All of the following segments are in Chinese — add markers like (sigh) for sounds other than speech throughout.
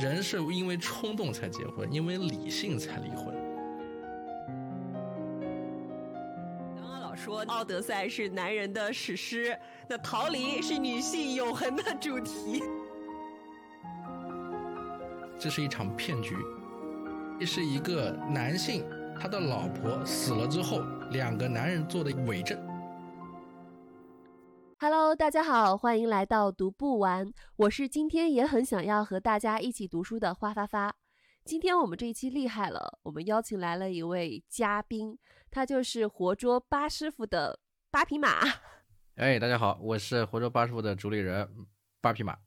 人是因为冲动才结婚，因为理性才离婚。刚刚老说《奥德赛》是男人的史诗，那逃离是女性永恒的主题。这是一场骗局，这是一个男性他的老婆死了之后，两个男人做的伪证。Hello，大家好，欢迎来到读不完，我是今天也很想要和大家一起读书的花发发。今天我们这一期厉害了，我们邀请来了一位嘉宾，他就是活捉八师傅的八匹马 (laughs) 哎，大家好，我是活捉八师傅的主理人八匹马。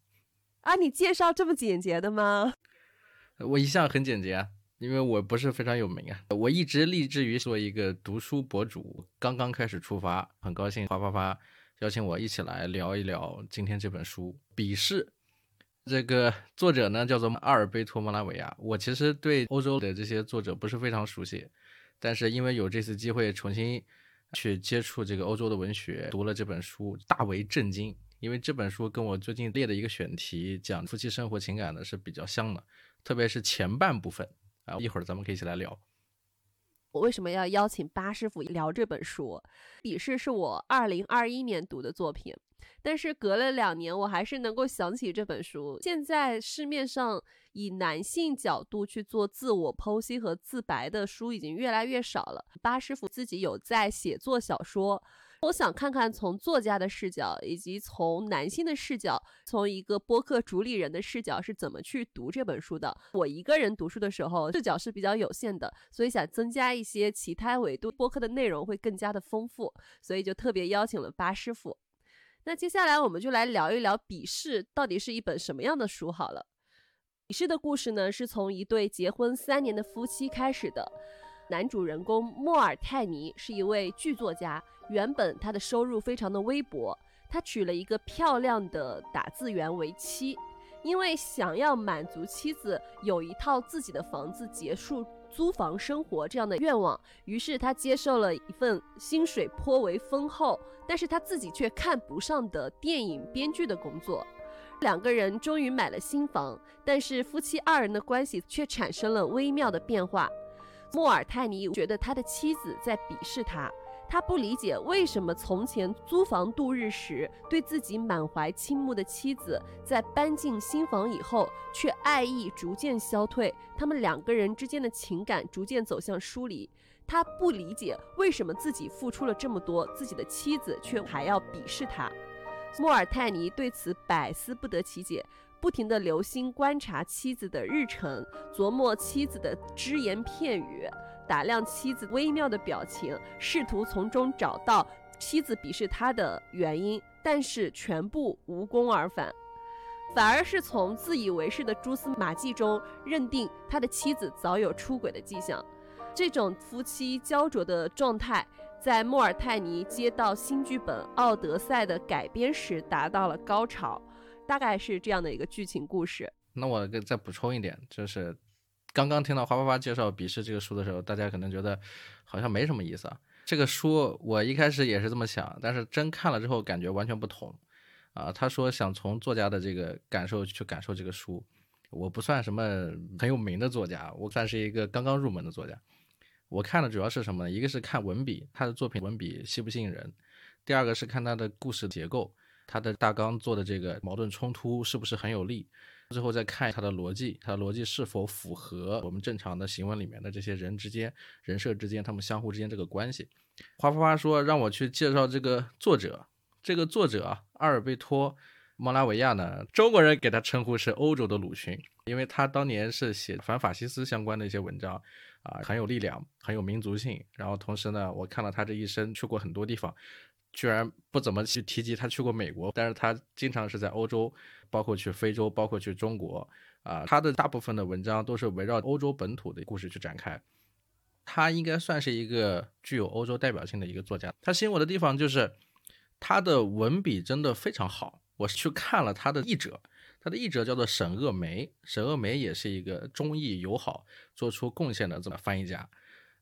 啊！你介绍这么简洁的吗？(laughs) 我一向很简洁啊，因为我不是非常有名啊。我一直立志于做一个读书博主，刚刚开始出发，很高兴花发发邀请我一起来聊一聊今天这本书《笔试》。这个作者呢叫做阿尔贝托·莫拉维亚。我其实对欧洲的这些作者不是非常熟悉，但是因为有这次机会重新去接触这个欧洲的文学，读了这本书，大为震惊。因为这本书跟我最近列的一个选题讲夫妻生活情感的是比较像的，特别是前半部分啊，一会儿咱们可以一起来聊。我为什么要邀请八师傅聊这本书？《笔试》是我二零二一年读的作品，但是隔了两年，我还是能够想起这本书。现在市面上以男性角度去做自我剖析和自白的书已经越来越少了。八师傅自己有在写作小说。我想看看从作家的视角，以及从男性的视角，从一个播客主理人的视角是怎么去读这本书的。我一个人读书的时候，视角是比较有限的，所以想增加一些其他维度，播客的内容会更加的丰富，所以就特别邀请了八师傅。那接下来我们就来聊一聊《笔试》到底是一本什么样的书好了。《笔试》的故事呢，是从一对结婚三年的夫妻开始的。男主人公莫尔泰尼是一位剧作家，原本他的收入非常的微薄，他娶了一个漂亮的打字员为妻，因为想要满足妻子有一套自己的房子，结束租房生活这样的愿望，于是他接受了一份薪水颇为丰厚，但是他自己却看不上的电影编剧的工作。两个人终于买了新房，但是夫妻二人的关系却产生了微妙的变化。莫尔泰尼觉得他的妻子在鄙视他，他不理解为什么从前租房度日时对自己满怀倾慕的妻子，在搬进新房以后却爱意逐渐消退，他们两个人之间的情感逐渐走向疏离。他不理解为什么自己付出了这么多，自己的妻子却还要鄙视他。莫尔泰尼对此百思不得其解。不停地留心观察妻子的日程，琢磨妻子的只言片语，打量妻子微妙的表情，试图从中找到妻子鄙视他的原因，但是全部无功而返，反而是从自以为是的蛛丝马迹中认定他的妻子早有出轨的迹象。这种夫妻焦灼的状态，在莫尔泰尼接到新剧本《奥德赛》的改编时达到了高潮。大概是这样的一个剧情故事。那我再补充一点，就是刚刚听到花花花介绍《笔试》这个书的时候，大家可能觉得好像没什么意思啊。这个书我一开始也是这么想，但是真看了之后感觉完全不同啊。他说想从作家的这个感受去感受这个书，我不算什么很有名的作家，我算是一个刚刚入门的作家。我看的主要是什么呢？一个是看文笔，他的作品文笔吸不吸引人；第二个是看他的故事结构。他的大纲做的这个矛盾冲突是不是很有力？最后再看他的逻辑，他的逻辑是否符合我们正常的行文里面的这些人之间、人设之间，他们相互之间这个关系。花花花说让我去介绍这个作者，这个作者阿尔贝托·莫拉维亚呢，中国人给他称呼是欧洲的鲁迅，因为他当年是写反法西斯相关的一些文章，啊，很有力量，很有民族性。然后同时呢，我看了他这一生去过很多地方。居然不怎么去提及他去过美国，但是他经常是在欧洲，包括去非洲，包括去中国，啊，他的大部分的文章都是围绕欧洲本土的故事去展开。他应该算是一个具有欧洲代表性的一个作家。他吸引我的地方就是他的文笔真的非常好。我去看了他的译者，他的译者叫做沈鄂梅，沈鄂梅也是一个中译友好做出贡献的这么翻译家。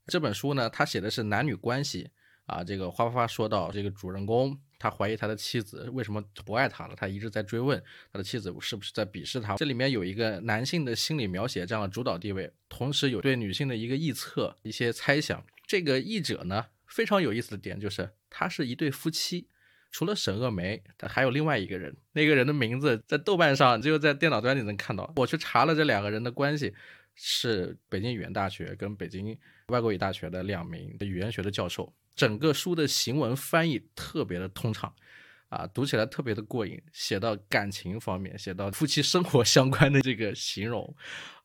这本书呢，他写的是男女关系。啊，这个花花花说到这个主人公他怀疑他的妻子为什么不爱他了，他一直在追问他的妻子是不是在鄙视他。这里面有一个男性的心理描写这样的主导地位，同时有对女性的一个臆测、一些猜想。这个译者呢，非常有意思的点就是，他是一对夫妻，除了沈恶梅，他还有另外一个人，那个人的名字在豆瓣上只有在电脑端里能看到。我去查了这两个人的关系，是北京语言大学跟北京外国语大学的两名语言学的教授。整个书的行文翻译特别的通畅，啊，读起来特别的过瘾。写到感情方面，写到夫妻生活相关的这个形容，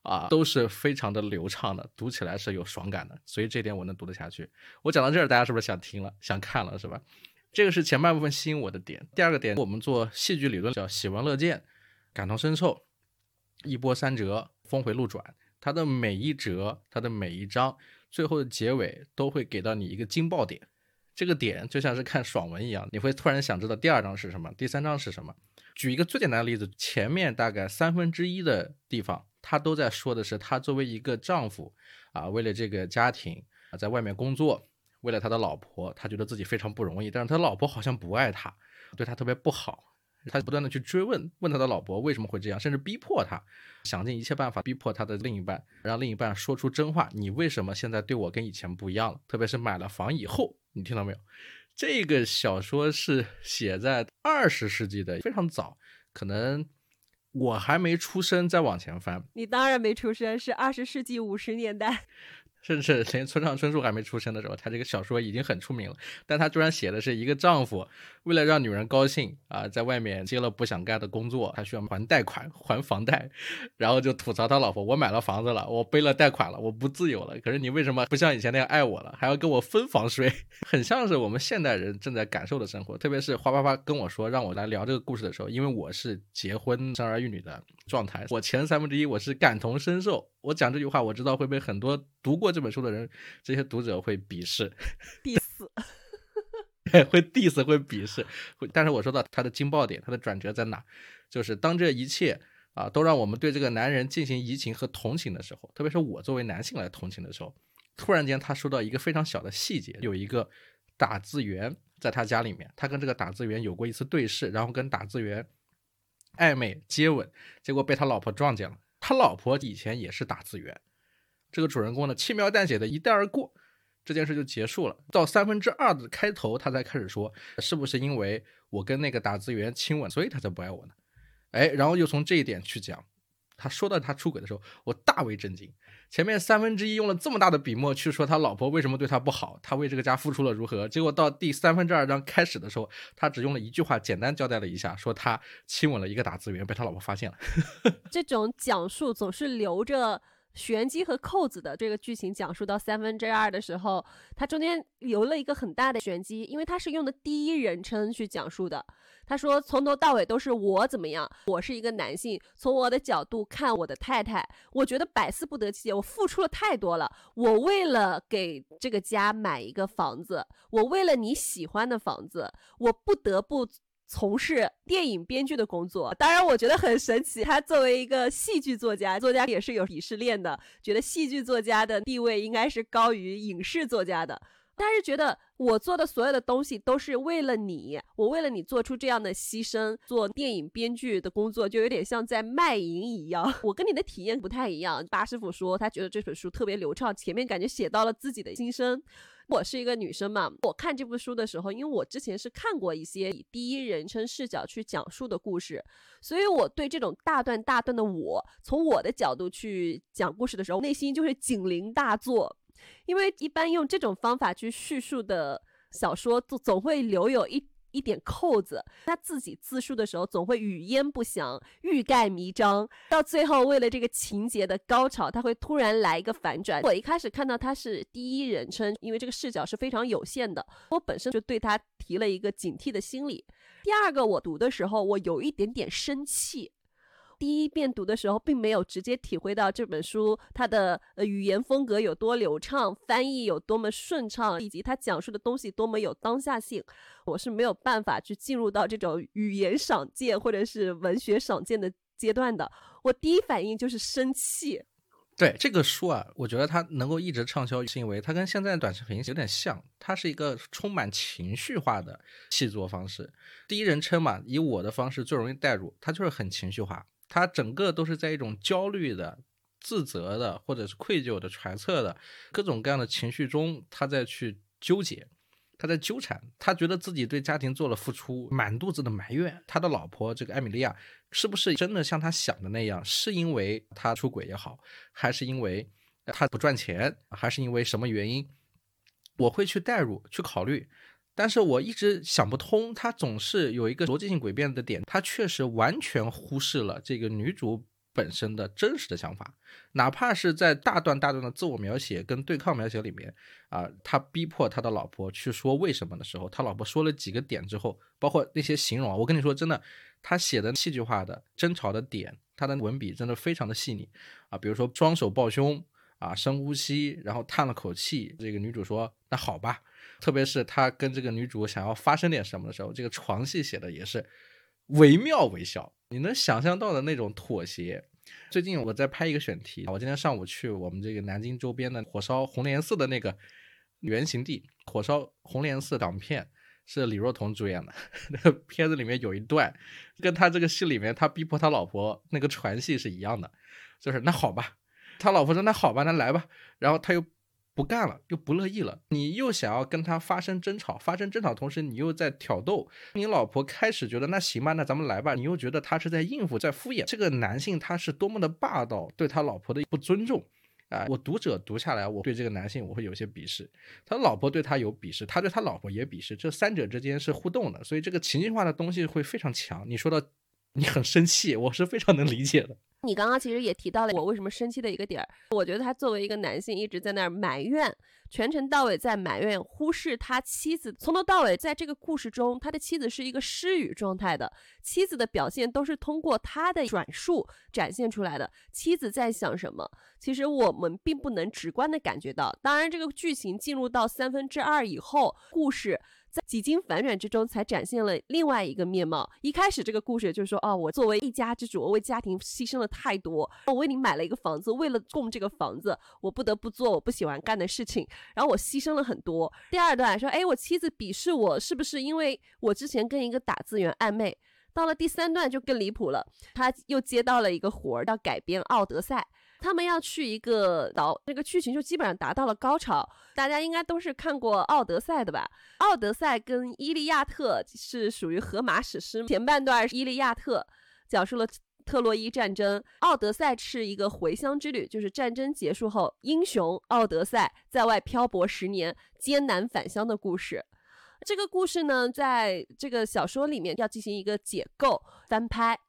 啊，都是非常的流畅的，读起来是有爽感的。所以这点我能读得下去。我讲到这儿，大家是不是想听了，想看了，是吧？这个是前半部分吸引我的点。第二个点，我们做戏剧理论叫喜闻乐见，感同身受，一波三折，峰回路转。它的每一折，它的每一章。最后的结尾都会给到你一个惊爆点，这个点就像是看爽文一样，你会突然想知道第二章是什么，第三章是什么。举一个最简单的例子，前面大概三分之一的地方，他都在说的是他作为一个丈夫啊，为了这个家庭啊，在外面工作，为了他的老婆，他觉得自己非常不容易，但是他老婆好像不爱他，对他特别不好。他不断的去追问，问他的老婆为什么会这样，甚至逼迫他，想尽一切办法逼迫他的另一半，让另一半说出真话。你为什么现在对我跟以前不一样了？特别是买了房以后，你听到没有？这个小说是写在二十世纪的，非常早，可能我还没出生，再往前翻。你当然没出生，是二十世纪五十年代。甚至连村上春树还没出生的时候，他这个小说已经很出名了。但他居然写的是一个丈夫为了让女人高兴啊，在外面接了不想干的工作，他需要还贷款、还房贷，然后就吐槽他老婆：“我买了房子了，我背了贷款了，我不自由了。可是你为什么不像以前那样爱我了，还要跟我分房睡？” (laughs) 很像是我们现代人正在感受的生活。特别是花花花跟我说让我来聊这个故事的时候，因为我是结婚生儿育女的状态，我前三分之一我是感同身受。我讲这句话，我知道会被很多读过这本书的人，这些读者会鄙视，diss，(laughs) 会 diss，会鄙视。会，但是我说到他的惊爆点，他的转折在哪？就是当这一切啊都让我们对这个男人进行移情和同情的时候，特别是我作为男性来同情的时候，突然间他说到一个非常小的细节，有一个打字员在他家里面，他跟这个打字员有过一次对视，然后跟打字员暧昧接吻，结果被他老婆撞见了。他老婆以前也是打字员，这个主人公呢轻描淡写的一带而过，这件事就结束了。到三分之二的开头，他才开始说是不是因为我跟那个打字员亲吻，所以他才不爱我呢？哎，然后又从这一点去讲。他说到他出轨的时候，我大为震惊。前面三分之一用了这么大的笔墨去说他老婆为什么对他不好，他为这个家付出了如何，结果到第三分之二章开始的时候，他只用了一句话简单交代了一下，说他亲吻了一个打字员，被他老婆发现了。(laughs) 这种讲述总是留着。玄机和扣子的这个剧情讲述到三分之二的时候，它中间留了一个很大的玄机，因为它是用的第一人称去讲述的。他说从头到尾都是我怎么样，我是一个男性，从我的角度看我的太太，我觉得百思不得其解，我付出了太多了，我为了给这个家买一个房子，我为了你喜欢的房子，我不得不。从事电影编剧的工作，当然我觉得很神奇。他作为一个戏剧作家，作家也是有鄙视链的，觉得戏剧作家的地位应该是高于影视作家的。但是觉得我做的所有的东西都是为了你，我为了你做出这样的牺牲，做电影编剧的工作就有点像在卖淫一样。(laughs) 我跟你的体验不太一样。八师傅说他觉得这本书特别流畅，前面感觉写到了自己的心声。我是一个女生嘛，我看这部书的时候，因为我之前是看过一些以第一人称视角去讲述的故事，所以我对这种大段大段的我从我的角度去讲故事的时候，内心就是警铃大作，因为一般用这种方法去叙述的小说，总总会留有一。一点扣子，他自己自述的时候总会语焉不详、欲盖弥彰，到最后为了这个情节的高潮，他会突然来一个反转。我一开始看到他是第一人称，因为这个视角是非常有限的，我本身就对他提了一个警惕的心理。第二个，我读的时候我有一点点生气。第一遍读的时候，并没有直接体会到这本书它的呃语言风格有多流畅，翻译有多么顺畅，以及它讲述的东西多么有当下性。我是没有办法去进入到这种语言赏鉴或者是文学赏鉴的阶段的。我第一反应就是生气。对这个书啊，我觉得它能够一直畅销，是因为它跟现在的短视频有点像，它是一个充满情绪化的写作方式。第一人称嘛，以我的方式最容易代入，它就是很情绪化，他整个都是在一种焦虑的、自责的或者是愧疚的、揣测的各种各样的情绪中，他在去纠结。他在纠缠，他觉得自己对家庭做了付出，满肚子的埋怨。他的老婆这个艾米莉亚是不是真的像他想的那样？是因为他出轨也好，还是因为他不赚钱，还是因为什么原因？我会去代入去考虑，但是我一直想不通，他总是有一个逻辑性诡辩的点，他确实完全忽视了这个女主。本身的真实的想法，哪怕是在大段大段的自我描写跟对抗描写里面啊，他逼迫他的老婆去说为什么的时候，他老婆说了几个点之后，包括那些形容啊，我跟你说真的，他写的戏剧化的争吵的点，他的文笔真的非常的细腻啊，比如说双手抱胸啊，深呼吸，然后叹了口气，这个女主说那好吧，特别是他跟这个女主想要发生点什么的时候，这个床戏写的也是惟妙惟肖。你能想象到的那种妥协。最近我在拍一个选题，我今天上午去我们这个南京周边的火烧红莲寺的那个原型地，火烧红莲寺港片是李若彤主演的，(laughs) 那个片子里面有一段，跟他这个戏里面他逼迫他老婆那个传戏是一样的，就是那好吧，他老婆说那好吧，那来吧，然后他又。不干了，又不乐意了。你又想要跟他发生争吵，发生争吵同时，你又在挑逗你老婆。开始觉得那行吧，那咱们来吧。你又觉得他是在应付，在敷衍。这个男性他是多么的霸道，对他老婆的不尊重啊！我读者读下来，我对这个男性我会有些鄙视。他老婆对他有鄙视，他对他老婆也鄙视。这三者之间是互动的，所以这个情绪化的东西会非常强。你说到你很生气，我是非常能理解的。你刚刚其实也提到了我为什么生气的一个点儿，我觉得他作为一个男性一直在那儿埋怨，全程到尾在埋怨，忽视他妻子从头到尾在这个故事中，他的妻子是一个失语状态的，妻子的表现都是通过他的转述展现出来的。妻子在想什么，其实我们并不能直观的感觉到。当然，这个剧情进入到三分之二以后，故事。在几经反转之中，才展现了另外一个面貌。一开始这个故事就是说，哦，我作为一家之主，我为家庭牺牲了太多，我为你买了一个房子，为了供这个房子，我不得不做我不喜欢干的事情，然后我牺牲了很多。第二段说，哎，我妻子鄙视我，是不是因为我之前跟一个打字员暧昧？到了第三段就更离谱了，他又接到了一个活儿，要改编《奥德赛》。他们要去一个岛，那个剧情就基本上达到了高潮。大家应该都是看过《奥德赛》的吧？《奥德赛》跟《伊利亚特》是属于荷马史诗，前半段《伊利亚特》讲述了特洛伊战争，《奥德赛》是一个回乡之旅，就是战争结束后，英雄奥德赛在外漂泊十年，艰难返乡的故事。这个故事呢，在这个小说里面要进行一个解构翻拍。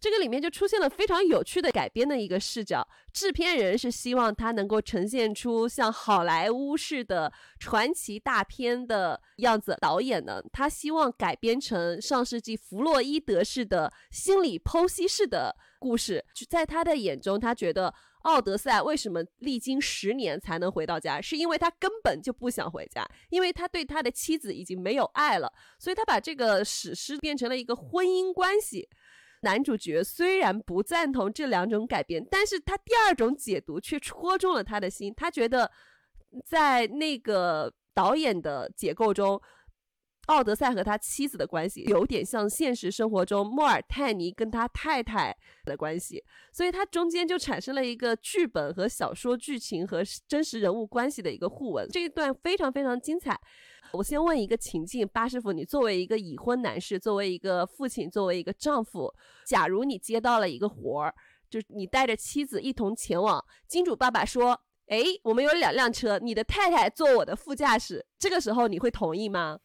这个里面就出现了非常有趣的改编的一个视角，制片人是希望它能够呈现出像好莱坞式的传奇大片的样子，导演呢，他希望改编成上世纪弗洛伊德式的心理剖析式的故事。在他的眼中，他觉得奥德赛为什么历经十年才能回到家，是因为他根本就不想回家，因为他对他的妻子已经没有爱了，所以他把这个史诗变成了一个婚姻关系。男主角虽然不赞同这两种改编，但是他第二种解读却戳中了他的心。他觉得，在那个导演的解构中，奥德赛和他妻子的关系有点像现实生活中莫尔泰尼跟他太太的关系，所以他中间就产生了一个剧本和小说剧情和真实人物关系的一个互文。这一段非常非常精彩。我先问一个情境，八师傅，你作为一个已婚男士，作为一个父亲，作为一个丈夫，假如你接到了一个活儿，就是你带着妻子一同前往，金主爸爸说：“哎，我们有两辆车，你的太太坐我的副驾驶。”这个时候你会同意吗？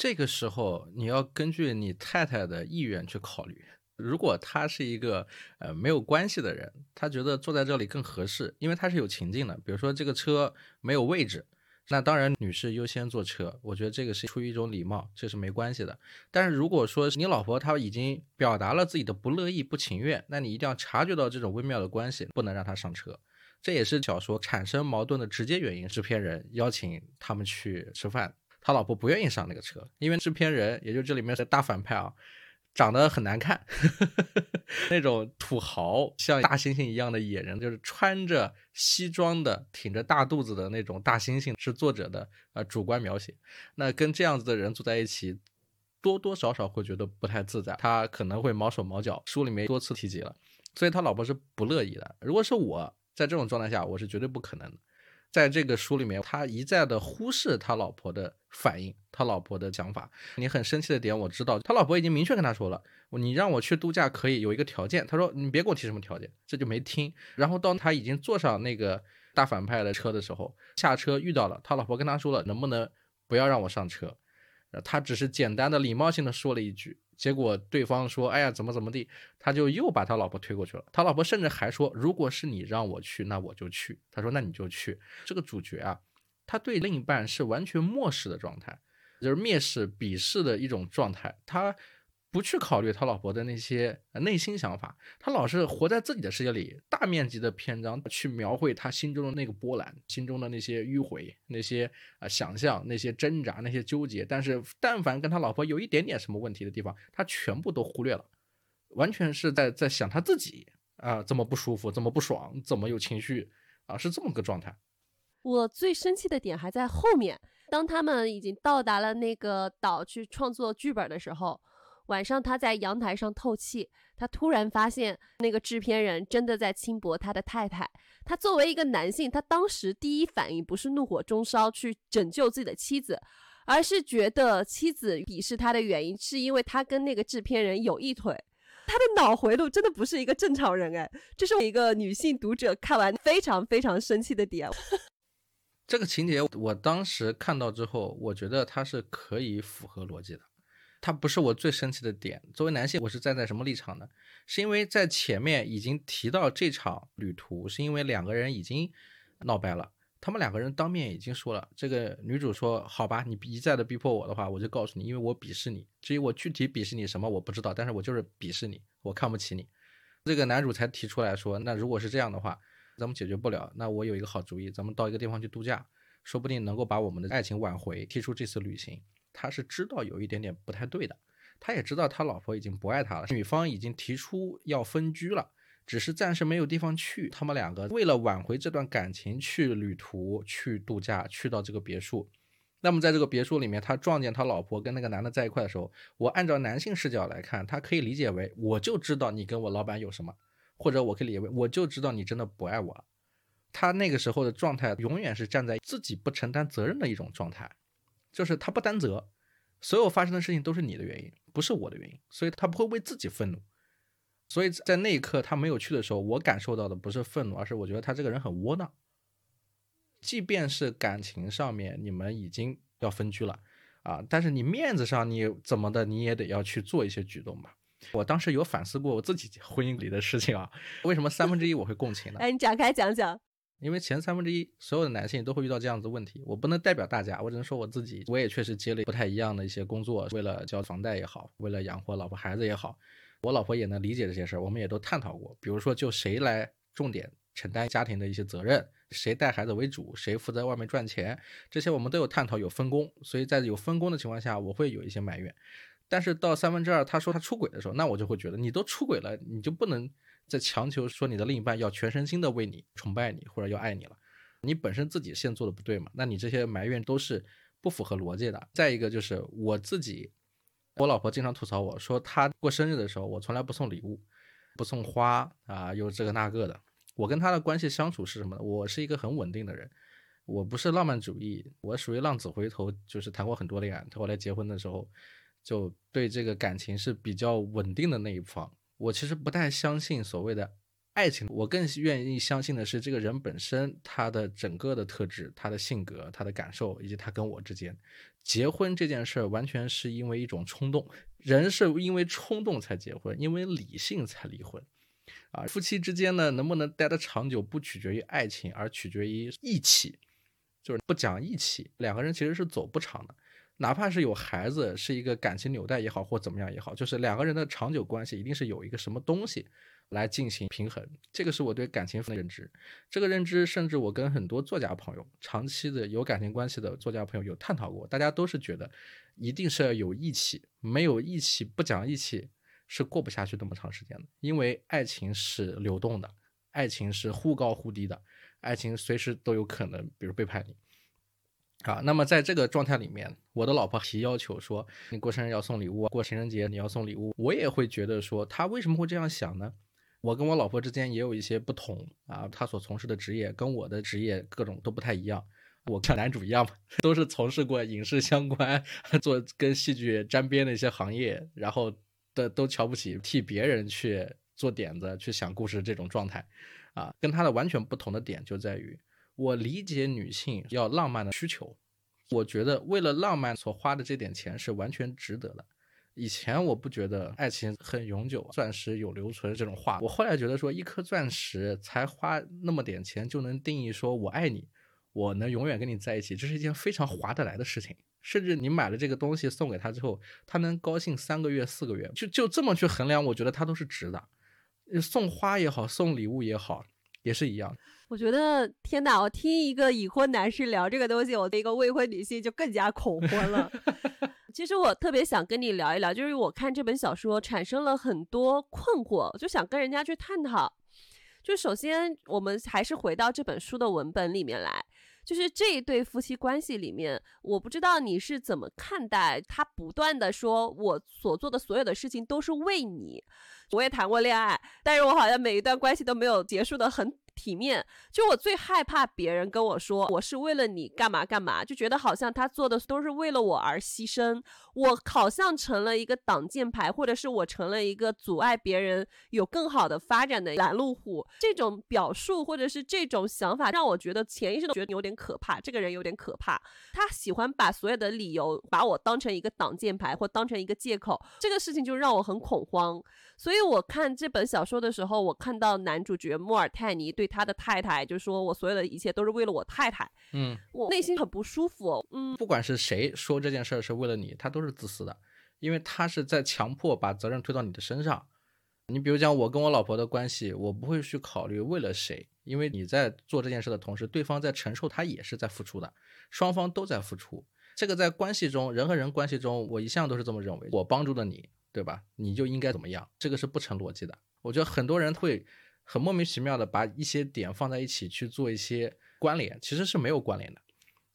这个时候你要根据你太太的意愿去考虑。如果他是一个呃没有关系的人，他觉得坐在这里更合适，因为他是有情境的，比如说这个车没有位置。那当然，女士优先坐车，我觉得这个是出于一种礼貌，这是没关系的。但是如果说你老婆她已经表达了自己的不乐意、不情愿，那你一定要察觉到这种微妙的关系，不能让她上车。这也是小说产生矛盾的直接原因。制片人邀请他们去吃饭，他老婆不愿意上那个车，因为制片人，也就这里面是大反派啊，长得很难看，(laughs) 那种土豪像大猩猩一样的野人，就是穿着西装的、挺着大肚子的那种大猩猩，是作者的呃主观描写。那跟这样子的人住在一起，多多少少会觉得不太自在，他可能会毛手毛脚。书里面多次提及了，所以他老婆是不乐意的。如果是我在这种状态下，我是绝对不可能的。在这个书里面，他一再的忽视他老婆的反应，他老婆的想法。你很生气的点，我知道，他老婆已经明确跟他说了，你让我去度假可以有一个条件。他说你别给我提什么条件，这就没听。然后到他已经坐上那个大反派的车的时候，下车遇到了他老婆，跟他说了能不能不要让我上车。他只是简单的礼貌性的说了一句。结果对方说：“哎呀，怎么怎么地？”他就又把他老婆推过去了。他老婆甚至还说：“如果是你让我去，那我就去。”他说：“那你就去。”这个主角啊，他对另一半是完全漠视的状态，就是蔑视、鄙视的一种状态。他。不去考虑他老婆的那些内心想法，他老是活在自己的世界里，大面积的篇章去描绘他心中的那个波澜，心中的那些迂回，那些啊想象，那些挣扎，那些纠结。但是，但凡跟他老婆有一点点什么问题的地方，他全部都忽略了，完全是在在想他自己啊，怎么不舒服，怎么不爽，怎么有情绪啊，是这么个状态。我最生气的点还在后面，当他们已经到达了那个岛去创作剧本的时候。晚上，他在阳台上透气，他突然发现那个制片人真的在轻薄他的太太。他作为一个男性，他当时第一反应不是怒火中烧去拯救自己的妻子，而是觉得妻子鄙视他的原因是因为他跟那个制片人有一腿。他的脑回路真的不是一个正常人哎，这是一个女性读者看完非常非常生气的点。这个情节我当时看到之后，我觉得它是可以符合逻辑的。他不是我最生气的点。作为男性，我是站在什么立场呢？是因为在前面已经提到这场旅途，是因为两个人已经闹掰了。他们两个人当面已经说了。这个女主说：“好吧，你一再的逼迫我的话，我就告诉你，因为我鄙视你。至于我具体鄙视你什么，我不知道，但是我就是鄙视你，我看不起你。”这个男主才提出来说：“那如果是这样的话，咱们解决不了。那我有一个好主意，咱们到一个地方去度假，说不定能够把我们的爱情挽回，提出这次旅行。”他是知道有一点点不太对的，他也知道他老婆已经不爱他了，女方已经提出要分居了，只是暂时没有地方去。他们两个为了挽回这段感情，去旅途、去度假，去到这个别墅。那么在这个别墅里面，他撞见他老婆跟那个男的在一块的时候，我按照男性视角来看，他可以理解为我就知道你跟我老板有什么，或者我可以理解为我就知道你真的不爱我了。他那个时候的状态永远是站在自己不承担责任的一种状态。就是他不担责，所有发生的事情都是你的原因，不是我的原因，所以他不会为自己愤怒。所以在那一刻他没有去的时候，我感受到的不是愤怒，而是我觉得他这个人很窝囊。即便是感情上面你们已经要分居了啊，但是你面子上你怎么的你也得要去做一些举动吧。我当时有反思过我自己婚姻里的事情啊，为什么三分之一我会共情呢？哎，你展开讲讲。因为前三分之一所有的男性都会遇到这样子问题，我不能代表大家，我只能说我自己，我也确实接了不太一样的一些工作，为了交房贷也好，为了养活老婆孩子也好，我老婆也能理解这些事儿，我们也都探讨过，比如说就谁来重点承担家庭的一些责任，谁带孩子为主，谁负责外面赚钱，这些我们都有探讨有分工，所以在有分工的情况下，我会有一些埋怨，但是到三分之二他说他出轨的时候，那我就会觉得你都出轨了，你就不能。在强求说你的另一半要全身心的为你崇拜你或者要爱你了，你本身自己先做的不对嘛？那你这些埋怨都是不符合逻辑的。再一个就是我自己，我老婆经常吐槽我说，她过生日的时候我从来不送礼物，不送花啊，又这个那个的。我跟她的关系相处是什么呢？我是一个很稳定的人，我不是浪漫主义，我属于浪子回头，就是谈过很多恋爱，后来结婚的时候就对这个感情是比较稳定的那一方。我其实不太相信所谓的爱情，我更愿意相信的是这个人本身他的整个的特质、他的性格、他的感受，以及他跟我之间结婚这件事儿，完全是因为一种冲动。人是因为冲动才结婚，因为理性才离婚。啊，夫妻之间呢，能不能待得长久，不取决于爱情，而取决于义气。就是不讲义气，两个人其实是走不长的。哪怕是有孩子，是一个感情纽带也好，或怎么样也好，就是两个人的长久关系，一定是有一个什么东西来进行平衡。这个是我对感情的认知。这个认知，甚至我跟很多作家朋友，长期的有感情关系的作家朋友有探讨过，大家都是觉得，一定是要有义气，没有义气，不讲义气，是过不下去那么长时间的，因为爱情是流动的，爱情是忽高忽低的，爱情随时都有可能，比如背叛你。啊，那么在这个状态里面，我的老婆提要求说，你过生日要送礼物，过情人节你要送礼物，我也会觉得说，他为什么会这样想呢？我跟我老婆之间也有一些不同啊，她所从事的职业跟我的职业各种都不太一样。我像男主一样嘛，(laughs) 都是从事过影视相关、做跟戏剧沾边的一些行业，然后的都瞧不起替别人去做点子、去想故事这种状态，啊，跟他的完全不同的点就在于。我理解女性要浪漫的需求，我觉得为了浪漫所花的这点钱是完全值得的。以前我不觉得爱情很永久，钻石有留存这种话，我后来觉得说一颗钻石才花那么点钱就能定义说我爱你，我能永远跟你在一起，这是一件非常划得来的事情。甚至你买了这个东西送给他之后，他能高兴三个月、四个月，就就这么去衡量，我觉得他都是值的。送花也好，送礼物也好，也是一样。我觉得天哪！我听一个已婚男士聊这个东西，我的一个未婚女性就更加恐婚了。(laughs) 其实我特别想跟你聊一聊，就是我看这本小说产生了很多困惑，就想跟人家去探讨。就首先，我们还是回到这本书的文本里面来，就是这一对夫妻关系里面，我不知道你是怎么看待他不断的说我所做的所有的事情都是为你。我也谈过恋爱，但是我好像每一段关系都没有结束的很。体面，就我最害怕别人跟我说我是为了你干嘛干嘛，就觉得好像他做的都是为了我而牺牲，我好像成了一个挡箭牌，或者是我成了一个阻碍别人有更好的发展的拦路虎。这种表述或者是这种想法，让我觉得潜意识都觉得有点可怕。这个人有点可怕，他喜欢把所有的理由把我当成一个挡箭牌，或当成一个借口。这个事情就让我很恐慌。所以我看这本小说的时候，我看到男主角莫尔泰尼对他的太太就说：“我所有的一切都是为了我太太。”嗯，我内心很不舒服。嗯，不管是谁说这件事儿是为了你，他都是自私的，因为他是在强迫把责任推到你的身上。你比如讲我跟我老婆的关系，我不会去考虑为了谁，因为你在做这件事的同时，对方在承受，他也是在付出的，双方都在付出。这个在关系中，人和人关系中，我一向都是这么认为。我帮助了你。对吧？你就应该怎么样？这个是不成逻辑的。我觉得很多人会很莫名其妙的把一些点放在一起去做一些关联，其实是没有关联的。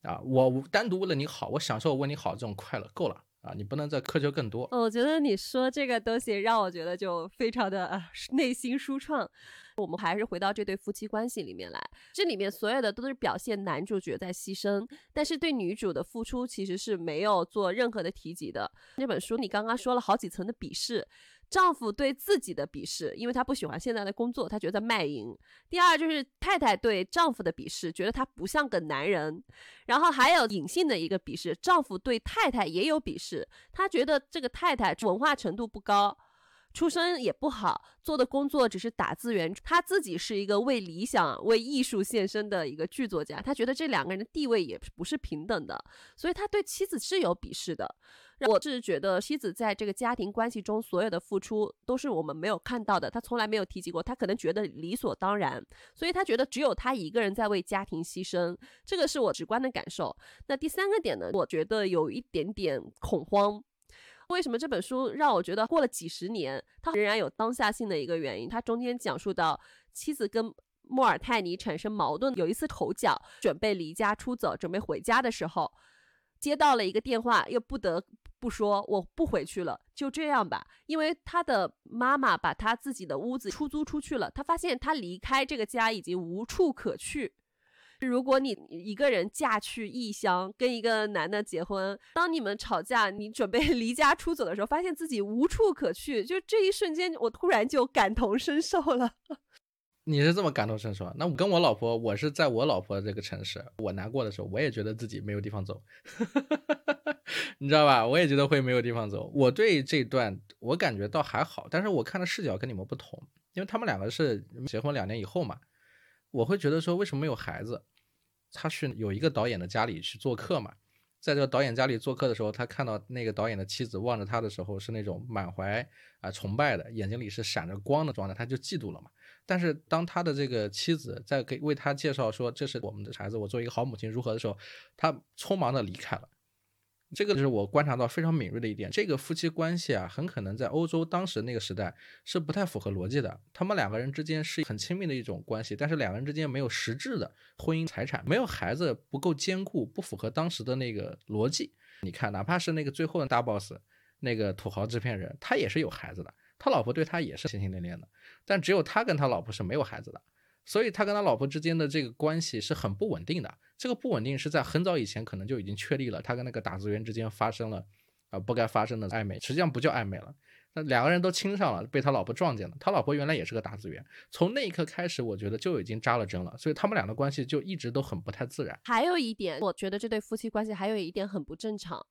啊，我单独为了你好，我享受为你好这种快乐够了啊！你不能再苛求更多。我觉得你说这个东西让我觉得就非常的啊内心舒畅。我们还是回到这对夫妻关系里面来，这里面所有的都是表现男主角在牺牲，但是对女主的付出其实是没有做任何的提及的。那本书你刚刚说了好几层的鄙视，丈夫对自己的鄙视，因为他不喜欢现在的工作，他觉得卖淫；第二就是太太对丈夫的鄙视，觉得他不像个男人；然后还有隐性的一个鄙视，丈夫对太太也有鄙视，他觉得这个太太文化程度不高。出身也不好，做的工作只是打字员。他自己是一个为理想、为艺术献身的一个剧作家。他觉得这两个人的地位也不是平等的，所以他对妻子是有鄙视的。我是觉得妻子在这个家庭关系中所有的付出都是我们没有看到的，他从来没有提及过，他可能觉得理所当然，所以他觉得只有他一个人在为家庭牺牲。这个是我直观的感受。那第三个点呢？我觉得有一点点恐慌。为什么这本书让我觉得过了几十年，它仍然有当下性的一个原因？它中间讲述到妻子跟莫尔泰尼产生矛盾，有一次口角，准备离家出走，准备回家的时候，接到了一个电话，又不得不说我不回去了，就这样吧，因为他的妈妈把他自己的屋子出租出去了，他发现他离开这个家已经无处可去。如果你一个人嫁去异乡，跟一个男的结婚，当你们吵架，你准备 (laughs) 离家出走的时候，发现自己无处可去，就这一瞬间，我突然就感同身受了。(laughs) 你是这么感同身受？那我跟我老婆，我是在我老婆这个城市，我难过的时候，我也觉得自己没有地方走，(laughs) 你知道吧？我也觉得会没有地方走。我对这段我感觉倒还好，但是我看的视角跟你们不同，因为他们两个是结婚两年以后嘛。我会觉得说，为什么没有孩子？他去有一个导演的家里去做客嘛，在这个导演家里做客的时候，他看到那个导演的妻子望着他的时候，是那种满怀啊崇拜的，眼睛里是闪着光的状态，他就嫉妒了嘛。但是当他的这个妻子在给为他介绍说这是我们的孩子，我作为一个好母亲如何的时候，他匆忙的离开了。这个就是我观察到非常敏锐的一点。这个夫妻关系啊，很可能在欧洲当时那个时代是不太符合逻辑的。他们两个人之间是很亲密的一种关系，但是两个人之间没有实质的婚姻财产，没有孩子，不够坚固，不符合当时的那个逻辑。你看，哪怕是那个最后的大 boss，那个土豪制片人，他也是有孩子的，他老婆对他也是心心念念的，但只有他跟他老婆是没有孩子的。所以他跟他老婆之间的这个关系是很不稳定的。这个不稳定是在很早以前可能就已经确立了，他跟那个打字员之间发生了啊不该发生的暧昧，实际上不叫暧昧了。那两个人都亲上了，被他老婆撞见了。他老婆原来也是个打字员，从那一刻开始，我觉得就已经扎了针了。所以他们俩的关系就一直都很不太自然。还有一点，我觉得这对夫妻关系还有一点很不正常，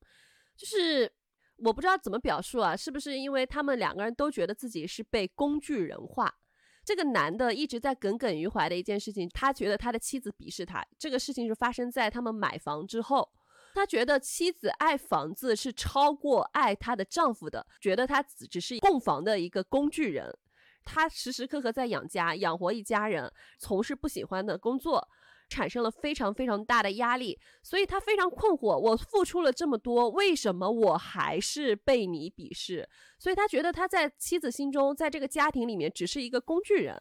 就是我不知道怎么表述啊，是不是因为他们两个人都觉得自己是被工具人化？这个男的一直在耿耿于怀的一件事情，他觉得他的妻子鄙视他。这个事情是发生在他们买房之后，他觉得妻子爱房子是超过爱他的丈夫的，觉得他只只是供房的一个工具人。他时时刻刻在养家，养活一家人，从事不喜欢的工作。产生了非常非常大的压力，所以他非常困惑。我付出了这么多，为什么我还是被你鄙视？所以他觉得他在妻子心中，在这个家庭里面只是一个工具人。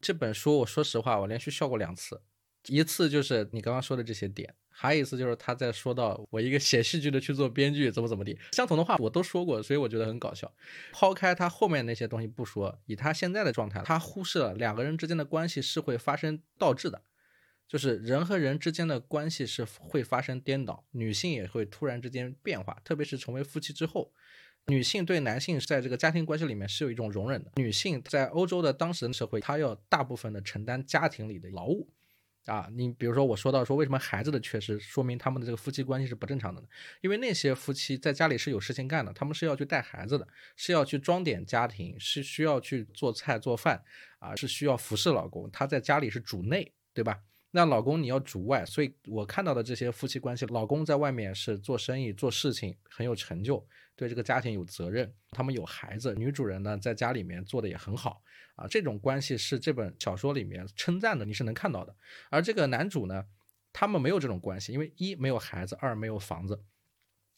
这本书，我说实话，我连续笑过两次，一次就是你刚刚说的这些点，还有一次就是他在说到我一个写戏剧的去做编剧怎么怎么地，相同的话我都说过，所以我觉得很搞笑。抛开他后面那些东西不说，以他现在的状态，他忽视了两个人之间的关系是会发生倒置的。就是人和人之间的关系是会发生颠倒，女性也会突然之间变化，特别是成为夫妻之后，女性对男性在这个家庭关系里面是有一种容忍的。女性在欧洲的当时的社会，她要大部分的承担家庭里的劳务，啊，你比如说我说到说为什么孩子的缺失，说明他们的这个夫妻关系是不正常的呢？因为那些夫妻在家里是有事情干的，他们是要去带孩子的，是要去装点家庭，是需要去做菜做饭，啊，是需要服侍老公，他在家里是主内，对吧？那老公你要主外，所以我看到的这些夫妻关系，老公在外面是做生意、做事情很有成就，对这个家庭有责任，他们有孩子，女主人呢在家里面做的也很好啊，这种关系是这本小说里面称赞的，你是能看到的。而这个男主呢，他们没有这种关系，因为一没有孩子，二没有房子。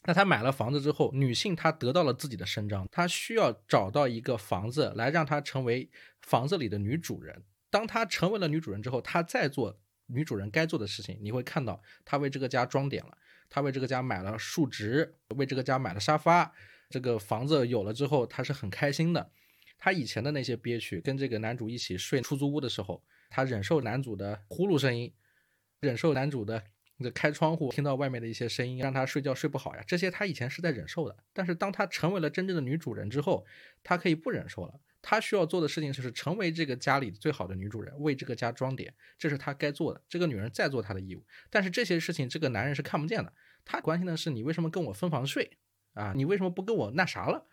那他买了房子之后，女性她得到了自己的伸张，她需要找到一个房子来让她成为房子里的女主人。当她成为了女主人之后，她再做。女主人该做的事情，你会看到她为这个家装点了，她为这个家买了树植，为这个家买了沙发。这个房子有了之后，她是很开心的。她以前的那些憋屈，跟这个男主一起睡出租屋的时候，她忍受男主的呼噜声音，忍受男主的这开窗户听到外面的一些声音，让她睡觉睡不好呀。这些她以前是在忍受的，但是当她成为了真正的女主人之后，她可以不忍受了。她需要做的事情就是成为这个家里最好的女主人，为这个家装点，这是她该做的。这个女人在做她的义务，但是这些事情这个男人是看不见的。他关心的是你为什么跟我分房睡啊？你为什么不跟我那啥了？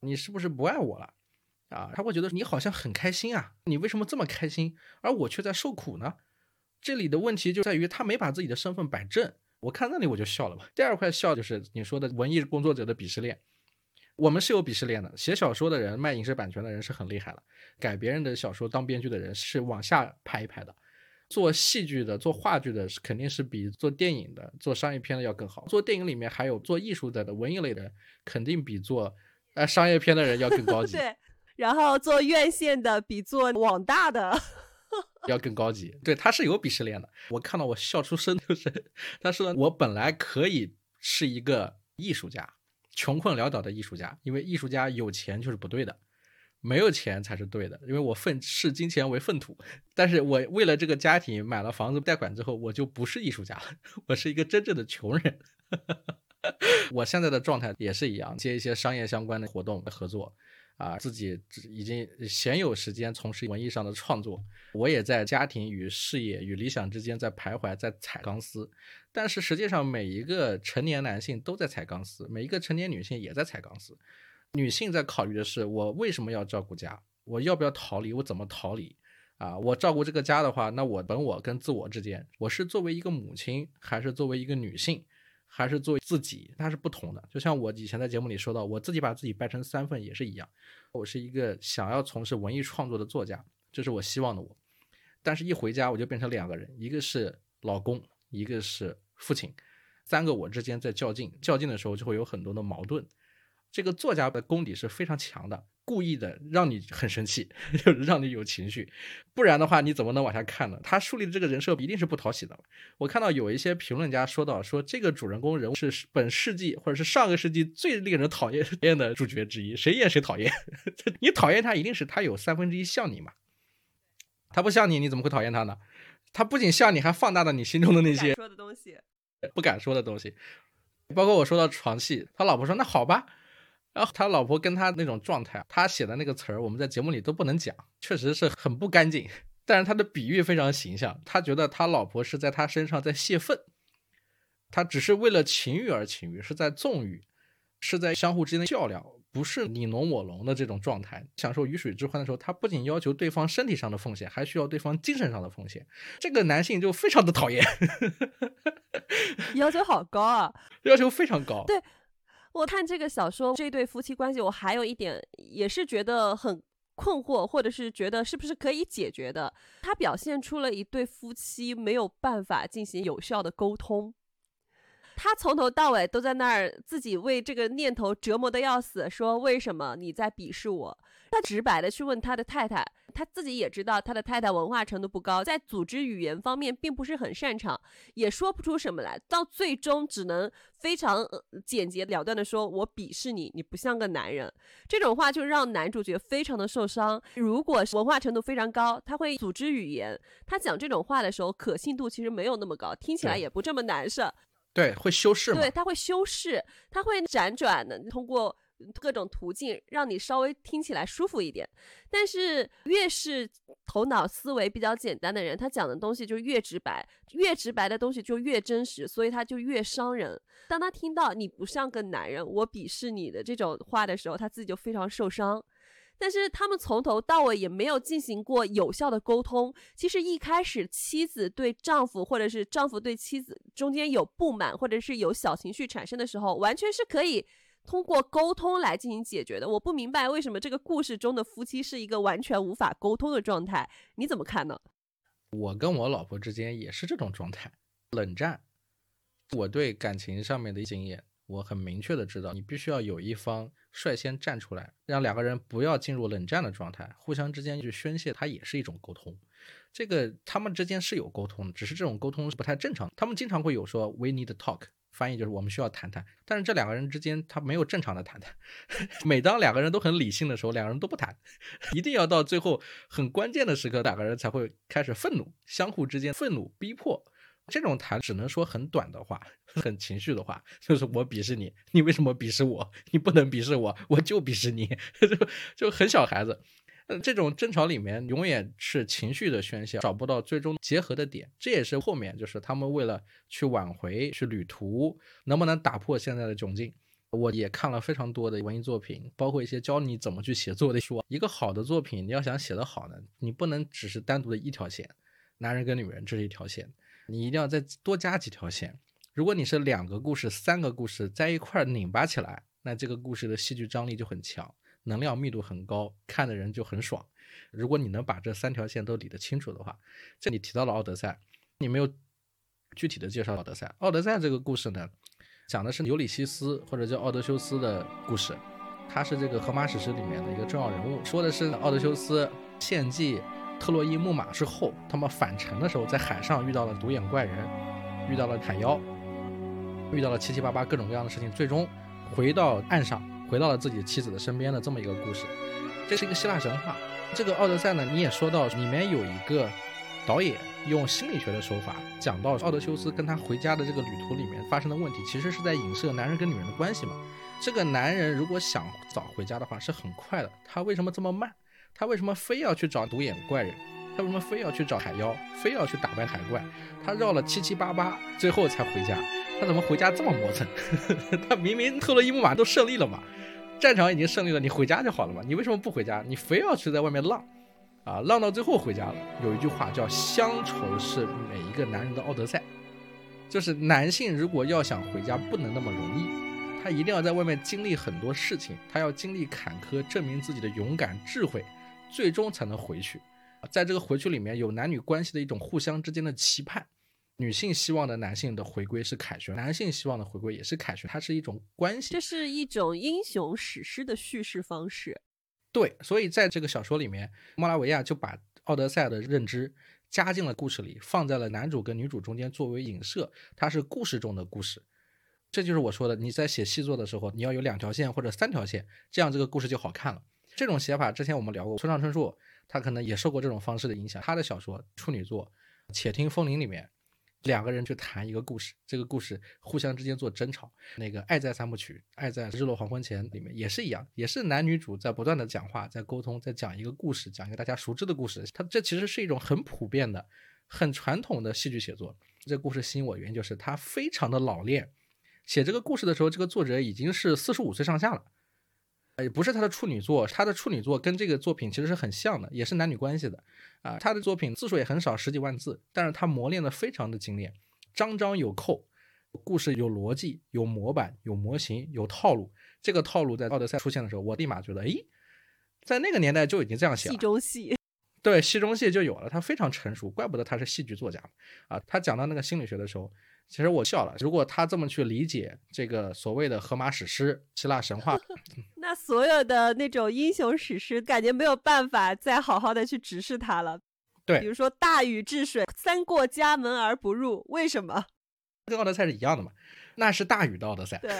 你是不是不爱我了？啊？他会觉得你好像很开心啊，你为什么这么开心，而我却在受苦呢？这里的问题就在于他没把自己的身份摆正。我看那里我就笑了吧。第二块笑就是你说的文艺工作者的鄙视链。我们是有鄙视链的，写小说的人、卖影视版权的人是很厉害的，改别人的小说当编剧的人是往下排一排的。做戏剧的、做话剧的，肯定是比做电影的、做商业片的要更好。做电影里面还有做艺术的的文艺类的，肯定比做呃商业片的人要更高级。(laughs) 对，然后做院线的比做网大的 (laughs) 要更高级。对，他是有鄙视链的。我看到我笑出声，就是他说我本来可以是一个艺术家。穷困潦倒的艺术家，因为艺术家有钱就是不对的，没有钱才是对的。因为我粪视金钱为粪土，但是我为了这个家庭买了房子贷款之后，我就不是艺术家了，(laughs) 我是一个真正的穷人。(laughs) 我现在的状态也是一样，接一些商业相关的活动合作。啊，自己已经鲜有时间从事文艺上的创作，我也在家庭与事业与理想之间在徘徊，在踩钢丝。但是实际上，每一个成年男性都在踩钢丝，每一个成年女性也在踩钢丝。女性在考虑的是，我为什么要照顾家？我要不要逃离？我怎么逃离？啊，我照顾这个家的话，那我本我跟自我之间，我是作为一个母亲，还是作为一个女性？还是做自己，它是不同的。就像我以前在节目里说到，我自己把自己掰成三份也是一样。我是一个想要从事文艺创作的作家，这是我希望的我。但是，一回家我就变成两个人，一个是老公，一个是父亲。三个我之间在较劲，较劲的时候就会有很多的矛盾。这个作家的功底是非常强的，故意的让你很生气，(laughs) 就是让你有情绪，不然的话你怎么能往下看呢？他树立的这个人设一定是不讨喜的。我看到有一些评论家说到，说这个主人公人物是本世纪或者是上个世纪最令人讨厌厌的主角之一，谁演谁讨厌。(laughs) 你讨厌他，一定是他有三分之一像你嘛？他不像你，你怎么会讨厌他呢？他不仅像你，还放大了你心中的那些说的东西，不敢说的东西。包括我说到床戏，他老婆说那好吧。然后他老婆跟他那种状态，他写的那个词儿，我们在节目里都不能讲，确实是很不干净。但是他的比喻非常形象，他觉得他老婆是在他身上在泄愤，他只是为了情欲而情欲，是在纵欲，是在相互之间的较量，不是你侬我侬的这种状态。享受鱼水之欢的时候，他不仅要求对方身体上的奉献，还需要对方精神上的奉献。这个男性就非常的讨厌，(laughs) 要求好高啊，要求非常高。对。我看这个小说，这对夫妻关系，我还有一点也是觉得很困惑，或者是觉得是不是可以解决的。他表现出了一对夫妻没有办法进行有效的沟通。他从头到尾都在那儿自己为这个念头折磨的要死，说为什么你在鄙视我？他直白的去问他的太太。他自己也知道他的太太文化程度不高，在组织语言方面并不是很擅长，也说不出什么来，到最终只能非常简洁了断的说：“我鄙视你，你不像个男人。”这种话就让男主角非常的受伤。如果文化程度非常高，他会组织语言，他讲这种话的时候可信度其实没有那么高，听起来也不这么难受。对，会修饰。对，他会修饰，他会辗转的通过。各种途径让你稍微听起来舒服一点，但是越是头脑思维比较简单的人，他讲的东西就越直白，越直白的东西就越真实，所以他就越伤人。当他听到你不像个男人，我鄙视你的这种话的时候，他自己就非常受伤。但是他们从头到尾也没有进行过有效的沟通。其实一开始妻子对丈夫，或者是丈夫对妻子中间有不满，或者是有小情绪产生的时候，完全是可以。通过沟通来进行解决的，我不明白为什么这个故事中的夫妻是一个完全无法沟通的状态，你怎么看呢？我跟我老婆之间也是这种状态，冷战。我对感情上面的经验，我很明确的知道，你必须要有一方率先站出来，让两个人不要进入冷战的状态，互相之间去宣泄，它也是一种沟通。这个他们之间是有沟通的，只是这种沟通是不太正常。他们经常会有说 “we need talk”。翻译就是我们需要谈谈，但是这两个人之间他没有正常的谈谈。(laughs) 每当两个人都很理性的时候，两个人都不谈，(laughs) 一定要到最后很关键的时刻，两个人才会开始愤怒，相互之间愤怒逼迫。这种谈只能说很短的话，很情绪的话，(laughs) 就是我鄙视你，你为什么鄙视我？你不能鄙视我，我就鄙视你，就就很小孩子。这种争吵里面永远是情绪的宣泄，找不到最终结合的点。这也是后面就是他们为了去挽回、去旅途，能不能打破现在的窘境。我也看了非常多的文艺作品，包括一些教你怎么去写作的书。一个好的作品，你要想写得好呢，你不能只是单独的一条线，男人跟女人这是一条线，你一定要再多加几条线。如果你是两个故事、三个故事在一块儿拧巴起来，那这个故事的戏剧张力就很强。能量密度很高，看的人就很爽。如果你能把这三条线都理得清楚的话，这里提到了奥德赛，你没有具体的介绍奥德赛。奥德赛这个故事呢，讲的是尤里西斯或者叫奥德修斯的故事，他是这个荷马史诗里面的一个重要人物。说的是奥德修斯献祭特洛伊木马之后，他们返程的时候在海上遇到了独眼怪人，遇到了海妖，遇到了七七八八各种各样的事情，最终回到岸上。回到了自己妻子的身边的这么一个故事，这是一个希腊神话。这个《奥德赛》呢，你也说到里面有一个导演用心理学的手法讲到奥德修斯跟他回家的这个旅途里面发生的问题，其实是在影射男人跟女人的关系嘛。这个男人如果想早回家的话是很快的，他为什么这么慢？他为什么非要去找独眼怪人？他为什么非要去找海妖？非要去打败海怪？他绕了七七八八，最后才回家。他怎么回家这么磨蹭？(laughs) 他明明特洛伊木马都胜利了嘛，战场已经胜利了，你回家就好了嘛？你为什么不回家？你非要去在外面浪，啊，浪到最后回家了。有一句话叫“乡愁是每一个男人的奥德赛”，就是男性如果要想回家，不能那么容易，他一定要在外面经历很多事情，他要经历坎坷，证明自己的勇敢、智慧，最终才能回去。在这个回去里面有男女关系的一种互相之间的期盼。女性希望的男性的回归是凯旋，男性希望的回归也是凯旋，它是一种关系。这是一种英雄史诗的叙事方式。对，所以在这个小说里面，莫拉维亚就把《奥德赛》的认知加进了故事里，放在了男主跟女主中间作为影射，它是故事中的故事。这就是我说的，你在写细作的时候，你要有两条线或者三条线，这样这个故事就好看了。这种写法之前我们聊过，村上春树他可能也受过这种方式的影响，他的小说处女作《且听风铃》里面。两个人去谈一个故事，这个故事互相之间做争吵。那个《爱在三部曲》《爱在日落黄昏前》里面也是一样，也是男女主在不断的讲话，在沟通，在讲一个故事，讲一个大家熟知的故事。它这其实是一种很普遍的、很传统的戏剧写作。这故事吸引我的原因就是它非常的老练。写这个故事的时候，这个作者已经是四十五岁上下了。也不是他的处女作，他的处女作跟这个作品其实是很像的，也是男女关系的啊。他的作品字数也很少，十几万字，但是他磨练的非常的精炼，章章有扣，故事有逻辑，有模板，有模型，有套路。这个套路在奥德赛出现的时候，我立马觉得，诶，在那个年代就已经这样写了。戏中戏，(laughs) 对，戏中戏就有了，他非常成熟，怪不得他是戏剧作家啊。他讲到那个心理学的时候。其实我笑了，如果他这么去理解这个所谓的荷马史诗、希腊神话，(laughs) 那所有的那种英雄史诗，感觉没有办法再好好的去直视它了。对，比如说大禹治水，三过家门而不入，为什么？(laughs) 跟奥德赛是一样的嘛？那是大禹的奥德赛。对。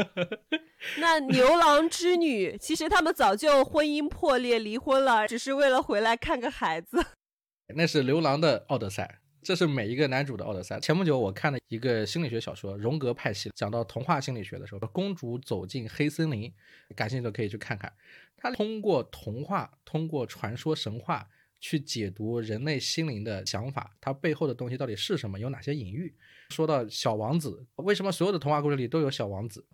(laughs) 那牛郎织女，其实他们早就婚姻破裂、离婚了，只是为了回来看个孩子。那是牛郎的奥德赛。这是每一个男主的奥德赛。前不久我看了一个心理学小说《荣格派系》，讲到童话心理学的时候，公主走进黑森林，感兴趣的可以去看看。他通过童话、通过传说、神话去解读人类心灵的想法，它背后的东西到底是什么，有哪些隐喻？说到小王子，为什么所有的童话故事里都有小王子？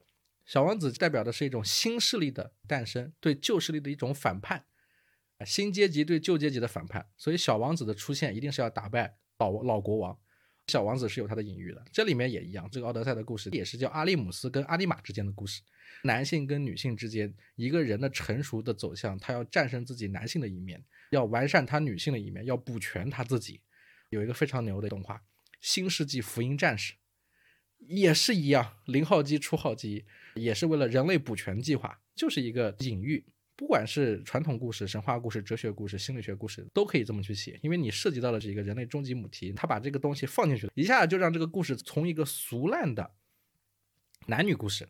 小王子代表的是一种新势力的诞生，对旧势力的一种反叛，新阶级对旧阶级的反叛。所以小王子的出现一定是要打败。老老国王，小王子是有他的隐喻的，这里面也一样。这个奥德赛的故事也是叫阿利姆斯跟阿里玛之间的故事，男性跟女性之间一个人的成熟的走向，他要战胜自己男性的一面，要完善他女性的一面，要补全他自己。有一个非常牛的动画《新世纪福音战士》，也是一样，零号机出号机，也是为了人类补全计划，就是一个隐喻。不管是传统故事、神话故事、哲学故事、心理学故事，都可以这么去写，因为你涉及到了这个人类终极母题，他把这个东西放进去了，一下就让这个故事从一个俗烂的男女故事、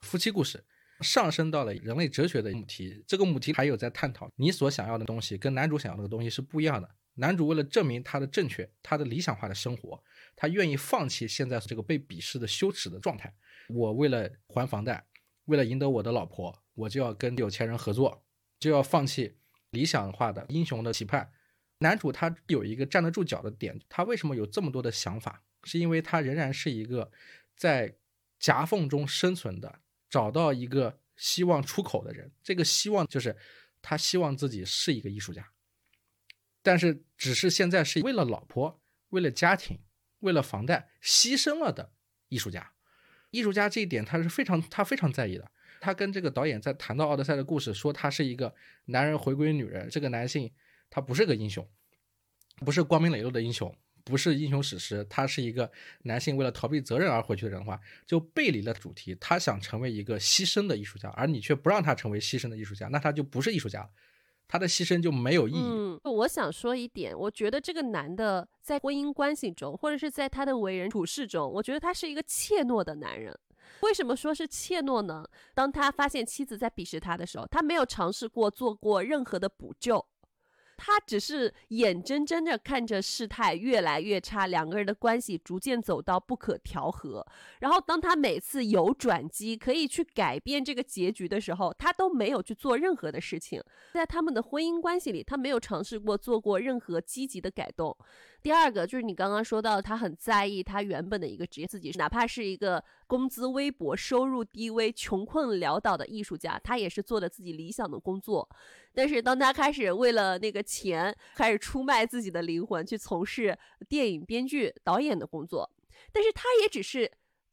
夫妻故事，上升到了人类哲学的母题。这个母题还有在探讨，你所想要的东西跟男主想要的东西是不一样的。男主为了证明他的正确，他的理想化的生活，他愿意放弃现在这个被鄙视的羞耻的状态。我为了还房贷，为了赢得我的老婆。我就要跟有钱人合作，就要放弃理想化的英雄的期盼。男主他有一个站得住脚的点，他为什么有这么多的想法？是因为他仍然是一个在夹缝中生存的，找到一个希望出口的人。这个希望就是他希望自己是一个艺术家，但是只是现在是为了老婆、为了家庭、为了房贷牺牲了的艺术家。艺术家这一点他是非常他非常在意的。他跟这个导演在谈到奥德赛的故事，说他是一个男人回归女人。这个男性他不是个英雄，不是光明磊落的英雄，不是英雄史诗。他是一个男性为了逃避责任而回去的人的话，就背离了主题。他想成为一个牺牲的艺术家，而你却不让他成为牺牲的艺术家，那他就不是艺术家了。他的牺牲就没有意义。我想说一点，我觉得这个男的在婚姻关系中，或者是在他的为人处事中，我觉得他是一个怯懦的男人。为什么说是怯懦呢？当他发现妻子在鄙视他的时候，他没有尝试过做过任何的补救。他只是眼睁睁的看着事态越来越差，两个人的关系逐渐走到不可调和。然后，当他每次有转机可以去改变这个结局的时候，他都没有去做任何的事情。在他们的婚姻关系里，他没有尝试过做过任何积极的改动。第二个就是你刚刚说到，他很在意他原本的一个职业，自己哪怕是一个工资微薄、收入低微、穷困潦倒的艺术家，他也是做的自己理想的工作。但是当他开始为了那个钱，开始出卖自己的灵魂，去从事电影编剧、导演的工作，但是他也只是。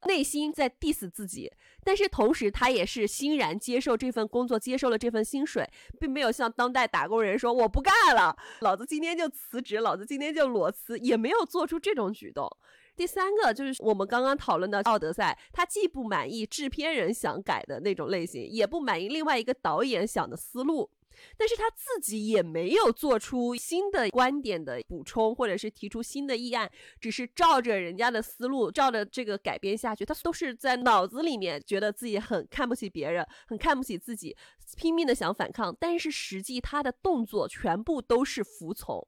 内心在 diss 自己，但是同时他也是欣然接受这份工作，接受了这份薪水，并没有像当代打工人说我不干了，老子今天就辞职，老子今天就裸辞，也没有做出这种举动。第三个就是我们刚刚讨论的《奥德赛》，他既不满意制片人想改的那种类型，也不满意另外一个导演想的思路。但是他自己也没有做出新的观点的补充，或者是提出新的议案，只是照着人家的思路，照着这个改编下去。他都是在脑子里面觉得自己很看不起别人，很看不起自己，拼命的想反抗，但是实际他的动作全部都是服从。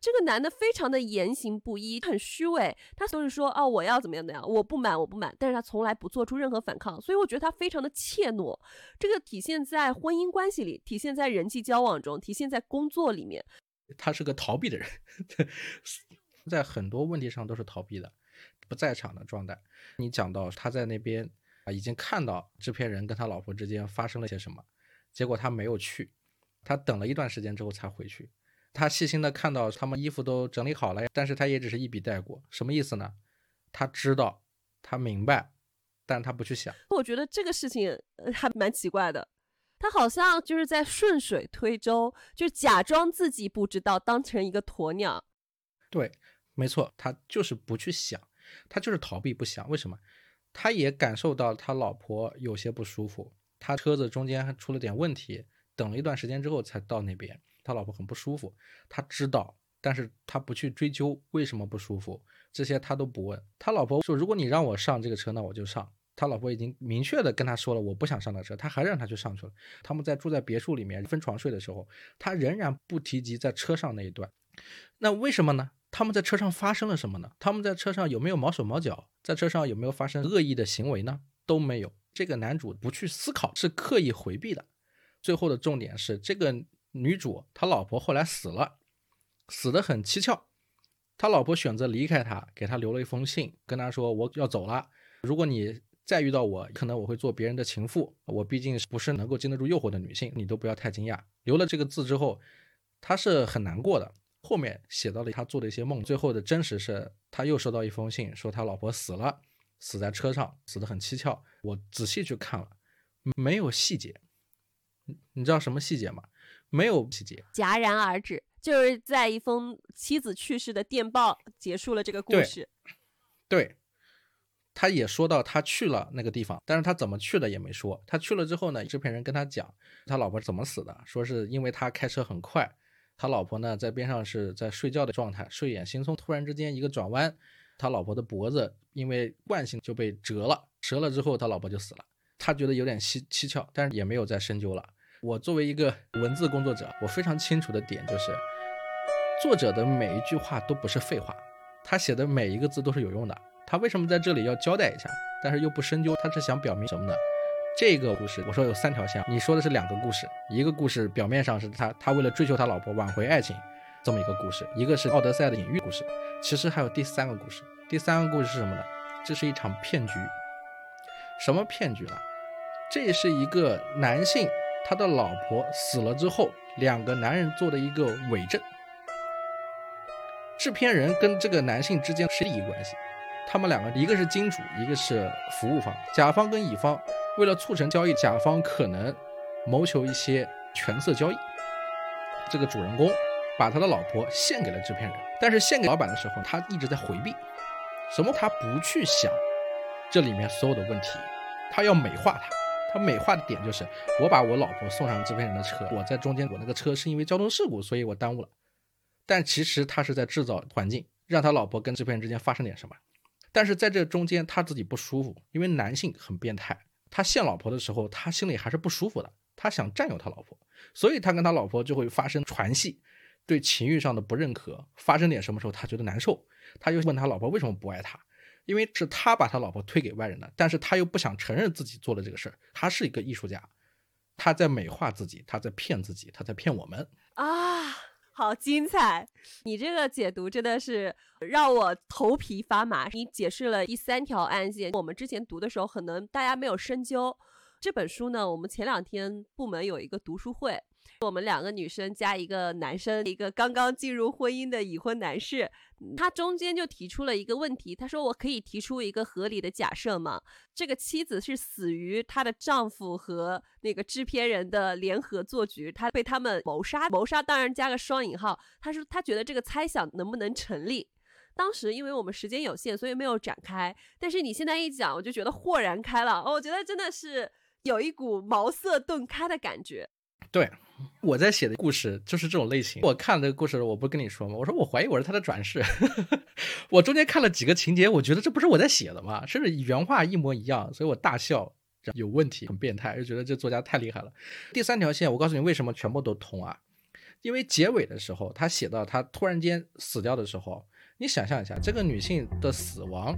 这个男的非常的言行不一，很虚伪。他都是说哦，我要怎么样怎样，我不满，我不满。但是他从来不做出任何反抗，所以我觉得他非常的怯懦。这个体现在婚姻关系里，体现在人际交往中，体现在工作里面。他是个逃避的人，(laughs) 在很多问题上都是逃避的，不在场的状态。你讲到他在那边啊，已经看到制片人跟他老婆之间发生了些什么，结果他没有去，他等了一段时间之后才回去。他细心的看到他们衣服都整理好了，但是他也只是一笔带过，什么意思呢？他知道，他明白，但他不去想。我觉得这个事情还蛮奇怪的，他好像就是在顺水推舟，就假装自己不知道，当成一个鸵鸟。对，没错，他就是不去想，他就是逃避不想。为什么？他也感受到他老婆有些不舒服，他车子中间还出了点问题，等了一段时间之后才到那边。他老婆很不舒服，他知道，但是他不去追究为什么不舒服，这些他都不问。他老婆说：“如果你让我上这个车，那我就上。”他老婆已经明确的跟他说了，我不想上那车，他还让他去上去了。他们在住在别墅里面分床睡的时候，他仍然不提及在车上那一段。那为什么呢？他们在车上发生了什么呢？他们在车上有没有毛手毛脚？在车上有没有发生恶意的行为呢？都没有。这个男主不去思考，是刻意回避的。最后的重点是这个。女主他老婆后来死了，死得很蹊跷。他老婆选择离开他，给他留了一封信，跟他说：“我要走了。如果你再遇到我，可能我会做别人的情妇。我毕竟不是能够经得住诱惑的女性，你都不要太惊讶。”留了这个字之后，他是很难过的。后面写到了他做的一些梦。最后的真实是，他又收到一封信，说他老婆死了，死在车上，死得很蹊跷。我仔细去看了，没有细节。你知道什么细节吗？没有细节，戛然而止，就是在一封妻子去世的电报结束了这个故事。对，他也说到他去了那个地方，但是他怎么去的也没说。他去了之后呢，制片人跟他讲他老婆怎么死的，说是因为他开车很快，他老婆呢在边上是在睡觉的状态，睡眼惺忪，突然之间一个转弯，他老婆的脖子因为惯性就被折了，折了之后他老婆就死了。他觉得有点蹊蹊跷，但是也没有再深究了。我作为一个文字工作者，我非常清楚的点就是，作者的每一句话都不是废话，他写的每一个字都是有用的。他为什么在这里要交代一下，但是又不深究？他是想表明什么呢？这个故事我说有三条线，你说的是两个故事，一个故事表面上是他他为了追求他老婆挽回爱情这么一个故事，一个是奥德赛的隐喻故事。其实还有第三个故事，第三个故事是什么呢？这是一场骗局。什么骗局呢？这是一个男性。他的老婆死了之后，两个男人做的一个伪证。制片人跟这个男性之间是利益关系，他们两个一个是金主，一个是服务方。甲方跟乙方为了促成交易，甲方可能谋求一些权色交易。这个主人公把他的老婆献给了制片人，但是献给老板的时候，他一直在回避，什么他不去想这里面所有的问题，他要美化他。他美化的点就是，我把我老婆送上制片人的车，我在中间，我那个车是因为交通事故，所以我耽误了。但其实他是在制造环境，让他老婆跟制片人之间发生点什么。但是在这中间，他自己不舒服，因为男性很变态。他献老婆的时候，他心里还是不舒服的，他想占有他老婆，所以他跟他老婆就会发生传戏，对情欲上的不认可。发生点什么时候，他觉得难受，他就问他老婆为什么不爱他。因为是他把他老婆推给外人的，但是他又不想承认自己做了这个事儿。他是一个艺术家，他在美化自己，他在骗自己，他在骗我们啊！好精彩，你这个解读真的是让我头皮发麻。你解释了第三条案件，我们之前读的时候可能大家没有深究这本书呢。我们前两天部门有一个读书会。我们两个女生加一个男生，一个刚刚进入婚姻的已婚男士，他中间就提出了一个问题，他说：“我可以提出一个合理的假设吗？这个妻子是死于她的丈夫和那个制片人的联合做局，她被他们谋杀，谋杀当然加个双引号。他说他觉得这个猜想能不能成立？当时因为我们时间有限，所以没有展开。但是你现在一讲，我就觉得豁然开朗。我觉得真的是有一股茅塞顿开的感觉。”对，我在写的故事就是这种类型。我看这个故事，我不跟你说吗？我说我怀疑我是他的转世。(laughs) 我中间看了几个情节，我觉得这不是我在写的吗？甚至原话一模一样，所以我大笑，有问题，很变态，就觉得这作家太厉害了。第三条线，我告诉你为什么全部都通啊？因为结尾的时候，他写到他突然间死掉的时候，你想象一下，这个女性的死亡。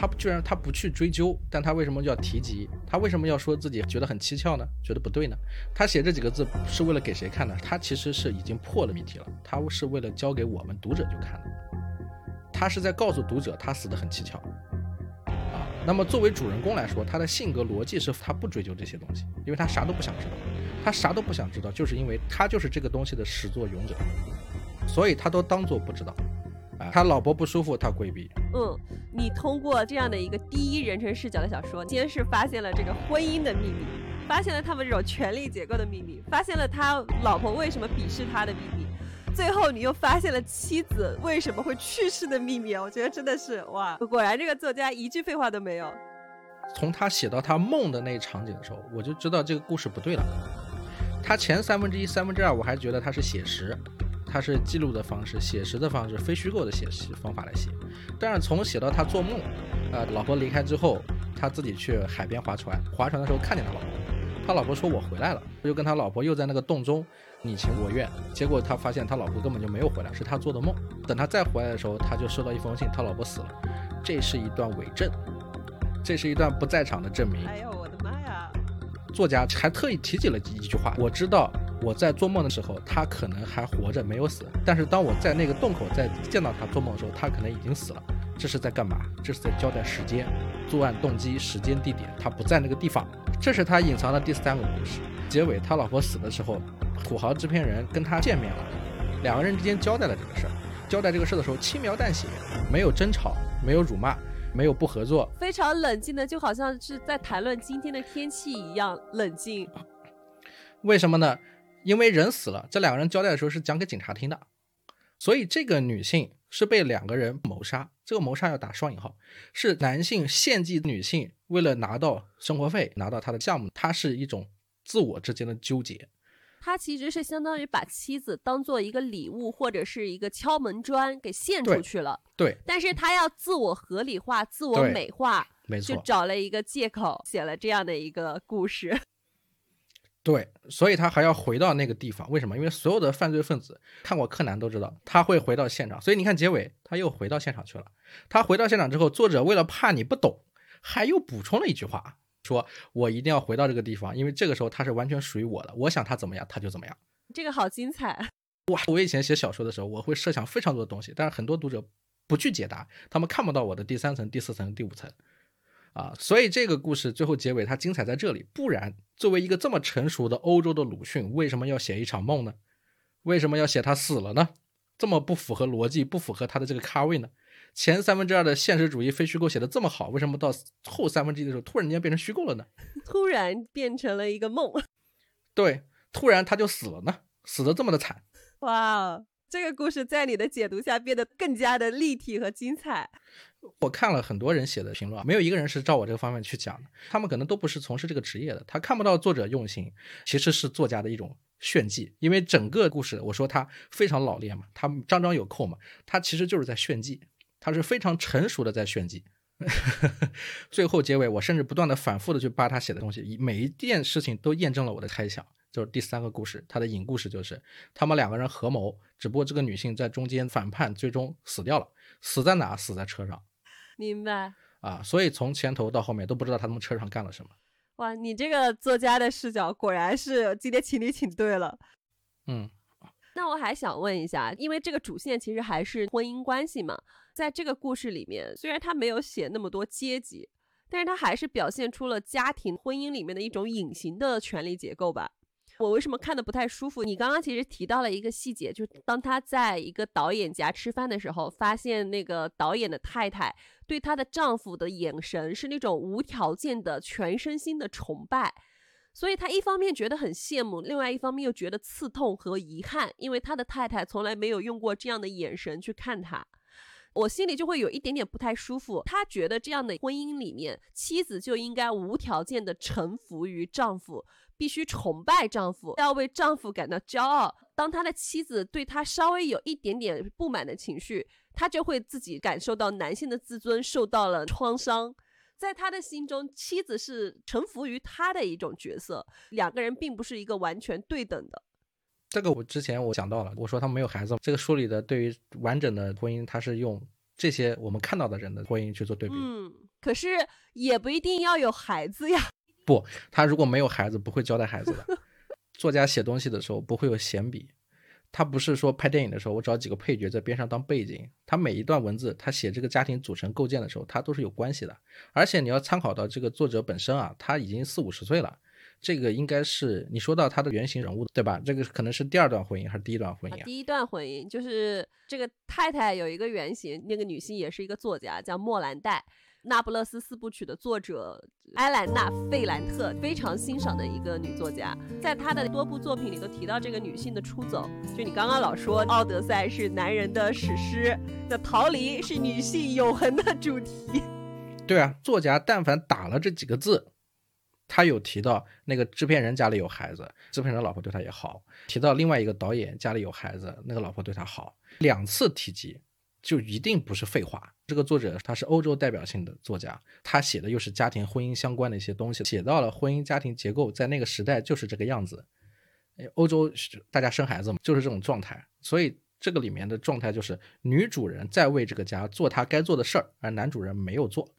他居然他不去追究，但他为什么要提及？他为什么要说自己觉得很蹊跷呢？觉得不对呢？他写这几个字是为了给谁看呢？他其实是已经破了谜题了，他是为了交给我们读者去看的。他是在告诉读者他死得很蹊跷啊。那么作为主人公来说，他的性格逻辑是他不追究这些东西，因为他啥都不想知道。他啥都不想知道，就是因为他就是这个东西的始作俑者，所以他都当做不知道。他老婆不舒服，他规避。嗯，你通过这样的一个第一人称视角的小说，先是发现了这个婚姻的秘密，发现了他们这种权力结构的秘密，发现了他老婆为什么鄙视他的秘密，最后你又发现了妻子为什么会去世的秘密。我觉得真的是哇，果然这个作家一句废话都没有。从他写到他梦的那一场景的时候，我就知道这个故事不对了。他前三分之一、三分之二，我还觉得他是写实。他是记录的方式，写实的方式，非虚构的写实方法来写。但是从写到他做梦，呃，老婆离开之后，他自己去海边划船，划船的时候看见他老婆，他老婆说我回来了，就跟他老婆又在那个洞中你情我愿。结果他发现他老婆根本就没有回来，是他做的梦。等他再回来的时候，他就收到一封信，他老婆死了。这是一段伪证，这是一段不在场的证明。哎呦我的妈呀！作家还特意提及了一句话，我知道。我在做梦的时候，他可能还活着，没有死。但是当我在那个洞口再见到他做梦的时候，他可能已经死了。这是在干嘛？这是在交代时间、作案动机、时间、地点。他不在那个地方。这是他隐藏的第三个故事。结尾，他老婆死的时候，土豪制片人跟他见面了，两个人之间交代了这个事儿。交代这个事儿的时候，轻描淡写，没有争吵，没有辱骂，没有不合作，非常冷静的，就好像是在谈论今天的天气一样冷静。为什么呢？因为人死了，这两个人交代的时候是讲给警察听的，所以这个女性是被两个人谋杀。这个谋杀要打双引号，是男性献祭女性，为了拿到生活费，拿到他的项目，他是一种自我之间的纠结。他其实是相当于把妻子当做一个礼物或者是一个敲门砖给献出去了。对，但是他要自我合理化、自我美化，没错，就找了一个借口写了这样的一个故事。对，所以他还要回到那个地方，为什么？因为所有的犯罪分子看过柯南都知道，他会回到现场。所以你看结尾，他又回到现场去了。他回到现场之后，作者为了怕你不懂，还又补充了一句话，说我一定要回到这个地方，因为这个时候他是完全属于我的。我想他怎么样，他就怎么样。这个好精彩哇！我以前写小说的时候，我会设想非常多的东西，但是很多读者不去解答，他们看不到我的第三层、第四层、第五层。啊，所以这个故事最后结尾它精彩在这里。不然，作为一个这么成熟的欧洲的鲁迅，为什么要写一场梦呢？为什么要写他死了呢？这么不符合逻辑，不符合他的这个咖位呢？前三分之二的现实主义非虚构写的这么好，为什么到后三分之一的时候突然间变成虚构了呢？(laughs) 突然变成了一个梦。对，突然他就死了呢，死的这么的惨。哇，这个故事在你的解读下变得更加的立体和精彩。我看了很多人写的评论，没有一个人是照我这个方面去讲的。他们可能都不是从事这个职业的，他看不到作者用心，其实是作家的一种炫技。因为整个故事，我说他非常老练嘛，他张张有扣嘛，他其实就是在炫技，他是非常成熟的在炫技。(laughs) 最后结尾，我甚至不断的反复的去扒他写的东西，每一件事情都验证了我的猜想。就是第三个故事，它的引故事就是他们两个人合谋，只不过这个女性在中间反叛，最终死掉了。死在哪？死在车上。明白啊，所以从前头到后面都不知道他们车上干了什么。哇，你这个作家的视角果然是今天请你请对了。嗯，那我还想问一下，因为这个主线其实还是婚姻关系嘛，在这个故事里面，虽然他没有写那么多阶级，但是他还是表现出了家庭婚姻里面的一种隐形的权力结构吧。我为什么看的不太舒服？你刚刚其实提到了一个细节，就是当他在一个导演家吃饭的时候，发现那个导演的太太对她的丈夫的眼神是那种无条件的、全身心的崇拜，所以他一方面觉得很羡慕，另外一方面又觉得刺痛和遗憾，因为他的太太从来没有用过这样的眼神去看他。我心里就会有一点点不太舒服。他觉得这样的婚姻里面，妻子就应该无条件的臣服于丈夫，必须崇拜丈夫，要为丈夫感到骄傲。当他的妻子对他稍微有一点点不满的情绪，他就会自己感受到男性的自尊受到了创伤。在他的心中，妻子是臣服于他的一种角色，两个人并不是一个完全对等的。这个我之前我讲到了，我说他没有孩子。这个书里的对于完整的婚姻，他是用这些我们看到的人的婚姻去做对比。嗯，可是也不一定要有孩子呀。不，他如果没有孩子，不会交代孩子的。作家写东西的时候不会有闲笔。他不是说拍电影的时候，我找几个配角在边上当背景。他每一段文字，他写这个家庭组成构建的时候，他都是有关系的。而且你要参考到这个作者本身啊，他已经四五十岁了。这个应该是你说到他的原型人物对吧？这个可能是第二段婚姻还是第一段婚姻？第一段婚姻就是这个太太有一个原型，那个女性也是一个作家，叫莫兰黛。那不勒斯四部曲的作者埃兰娜·费兰特非常欣赏的一个女作家，在她的多部作品里都提到这个女性的出走。就你刚刚老说《奥德赛》是男人的史诗，那逃离是女性永恒的主题。对啊，作家但凡打了这几个字，他有提到那个制片人家里有孩子，制片人老婆对他也好；提到另外一个导演家里有孩子，那个老婆对他好，两次提及。就一定不是废话。这个作者他是欧洲代表性的作家，他写的又是家庭婚姻相关的一些东西，写到了婚姻家庭结构在那个时代就是这个样子。欧洲大家生孩子嘛，就是这种状态。所以这个里面的状态就是女主人在为这个家做她该做的事儿，而男主人没有做。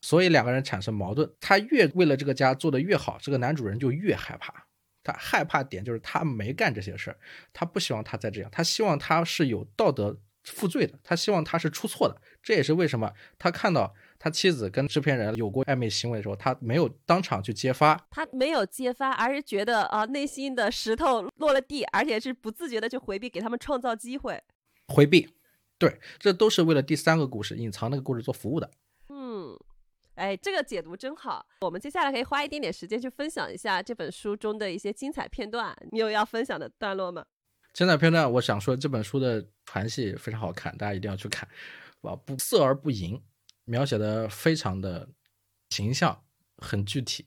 所以两个人产生矛盾，他越为了这个家做的越好，这个男主人就越害怕。他害怕点就是他没干这些事儿，他不希望他再这样，他希望他是有道德。负罪的，他希望他是出错的，这也是为什么他看到他妻子跟制片人有过暧昧行为的时候，他没有当场去揭发，他没有揭发，而是觉得啊，内心的石头落了地，而且是不自觉的去回避，给他们创造机会，回避，对，这都是为了第三个故事隐藏那个故事做服务的。嗯，哎，这个解读真好，我们接下来可以花一点点时间去分享一下这本书中的一些精彩片段，你有要分享的段落吗？精彩片段，我想说这本书的传戏非常好看，大家一定要去看，啊，不色而不淫，描写的非常的形象，很具体。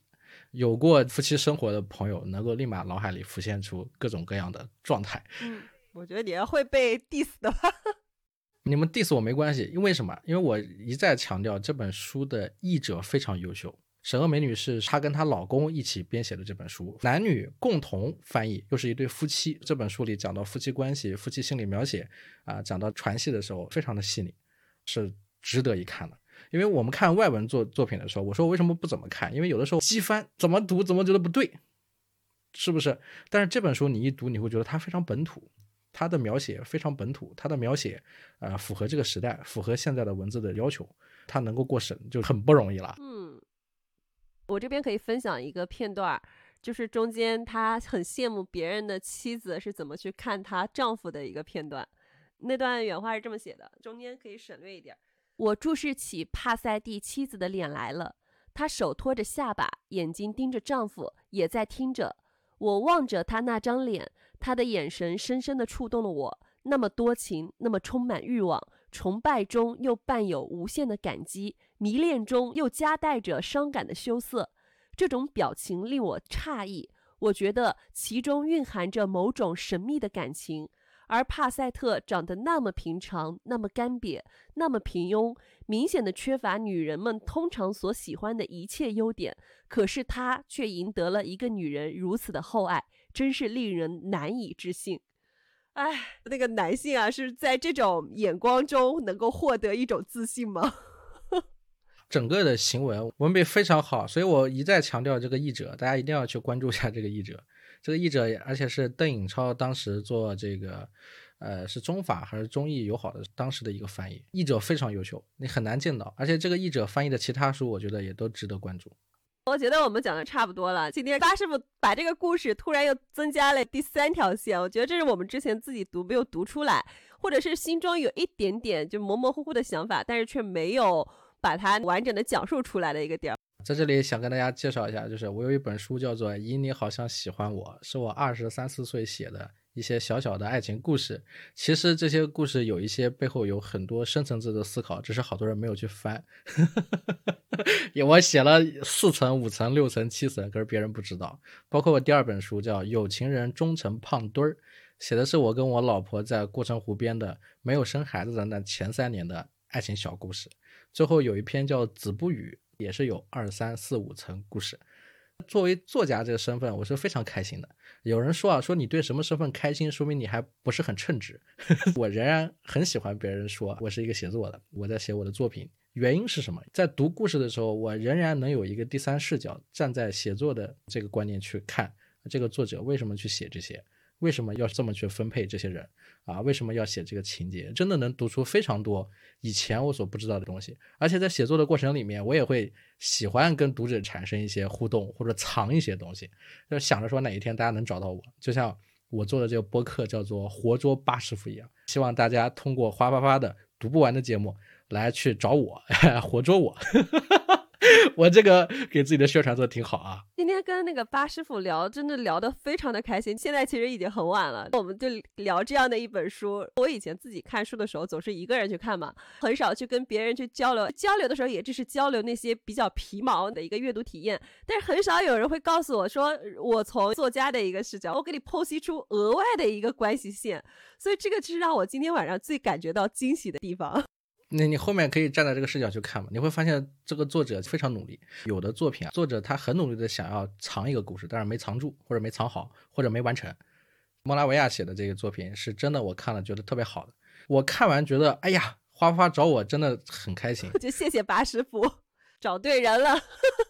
有过夫妻生活的朋友，能够立马脑海里浮现出各种各样的状态。嗯，我觉得你要会被 diss 的吧？(laughs) 你们 diss 我没关系，因为什么？因为我一再强调这本书的译者非常优秀。沈峨眉女士，她跟她老公一起编写的这本书，男女共同翻译，又是一对夫妻。这本书里讲到夫妻关系、夫妻心理描写，啊，讲到传戏的时候，非常的细腻，是值得一看的。因为我们看外文作作品的时候，我说我为什么不怎么看？因为有的时候机翻怎么读怎么觉得不对，是不是？但是这本书你一读，你会觉得它非常本土，它的描写非常本土，它的描写，呃，符合这个时代，符合现在的文字的要求，它能够过审就很不容易了。嗯。我这边可以分享一个片段，就是中间她很羡慕别人的妻子是怎么去看她丈夫的一个片段。那段原话是这么写的，中间可以省略一点。我注视起帕塞蒂妻子的脸来了，她手托着下巴，眼睛盯着丈夫，也在听着。我望着她那张脸，她的眼神深深地触动了我，那么多情，那么充满欲望。崇拜中又伴有无限的感激，迷恋中又夹带着伤感的羞涩，这种表情令我诧异。我觉得其中蕴含着某种神秘的感情。而帕赛特长得那么平常，那么干瘪，那么平庸，明显的缺乏女人们通常所喜欢的一切优点。可是他却赢得了一个女人如此的厚爱，真是令人难以置信。哎，那个男性啊，是在这种眼光中能够获得一种自信吗？整个的行文文笔非常好，所以我一再强调这个译者，大家一定要去关注一下这个译者。这个译者，而且是邓颖超当时做这个，呃，是中法还是中译友好的当时的一个翻译，译者非常优秀，你很难见到。而且这个译者翻译的其他书，我觉得也都值得关注。我觉得我们讲的差不多了。今天八师傅把这个故事突然又增加了第三条线，我觉得这是我们之前自己读没有读出来，或者是心中有一点点就模模糊糊的想法，但是却没有把它完整的讲述出来的一个点儿。在这里想跟大家介绍一下，就是我有一本书叫做《以你好像喜欢我》，是我二十三四岁写的。一些小小的爱情故事，其实这些故事有一些背后有很多深层次的思考，只是好多人没有去翻。(laughs) 我写了四层、五层、六层、七层，可是别人不知道。包括我第二本书叫《有情人终成胖墩儿》，写的是我跟我老婆在过城湖边的没有生孩子的那前三年的爱情小故事。最后有一篇叫《子不语》，也是有二三四五层故事。作为作家这个身份，我是非常开心的。有人说啊，说你对什么身份开心，说明你还不是很称职。(laughs) 我仍然很喜欢别人说我是一个写作的，我在写我的作品。原因是什么？在读故事的时候，我仍然能有一个第三视角，站在写作的这个观念去看这个作者为什么去写这些。为什么要这么去分配这些人啊？为什么要写这个情节？真的能读出非常多以前我所不知道的东西。而且在写作的过程里面，我也会喜欢跟读者产生一些互动，或者藏一些东西，就想着说哪一天大家能找到我，就像我做的这个播客叫做“活捉八师傅”一样，希望大家通过哗哗哗的读不完的节目来去找我，(laughs) 活捉我。(laughs) 我这个给自己的宣传做的挺好啊。今天跟那个八师傅聊，真的聊得非常的开心。现在其实已经很晚了，我们就聊这样的一本书。我以前自己看书的时候，总是一个人去看嘛，很少去跟别人去交流。交流的时候，也只是交流那些比较皮毛的一个阅读体验。但是很少有人会告诉我说，我从作家的一个视角，我给你剖析出额外的一个关系线。所以这个是让我今天晚上最感觉到惊喜的地方。那你后面可以站在这个视角去看嘛？你会发现这个作者非常努力。有的作品啊，作者他很努力的想要藏一个故事，但是没藏住，或者没藏好，或者没完成。莫拉维亚写的这个作品是真的，我看了觉得特别好的。我看完觉得，哎呀，花花找我真的很开心。就谢谢八师傅，找对人了。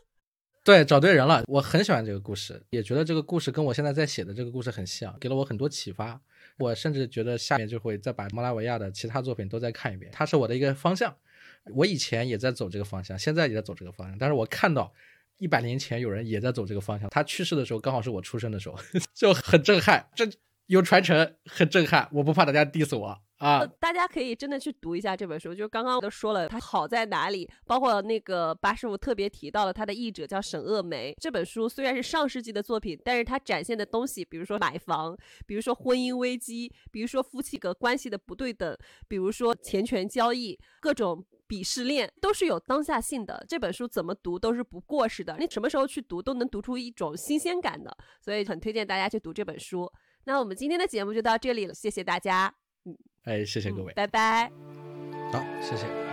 (laughs) 对，找对人了。我很喜欢这个故事，也觉得这个故事跟我现在在写的这个故事很像，给了我很多启发。我甚至觉得下面就会再把莫拉维亚的其他作品都再看一遍，它是我的一个方向。我以前也在走这个方向，现在也在走这个方向。但是我看到一百年前有人也在走这个方向，他去世的时候刚好是我出生的时候，(laughs) 就很震撼。这有传承，很震撼。我不怕大家 diss 我。啊，大家可以真的去读一下这本书，就是刚刚都说了它好在哪里，包括那个八师傅特别提到了他的译者叫沈鄂梅。这本书虽然是上世纪的作品，但是它展现的东西，比如说买房，比如说婚姻危机，比如说夫妻个关系的不对等，比如说钱权交易，各种鄙视链，都是有当下性的。这本书怎么读都是不过时的，你什么时候去读都能读出一种新鲜感的，所以很推荐大家去读这本书。那我们今天的节目就到这里了，谢谢大家。哎，谢谢各位，拜拜。好，谢谢。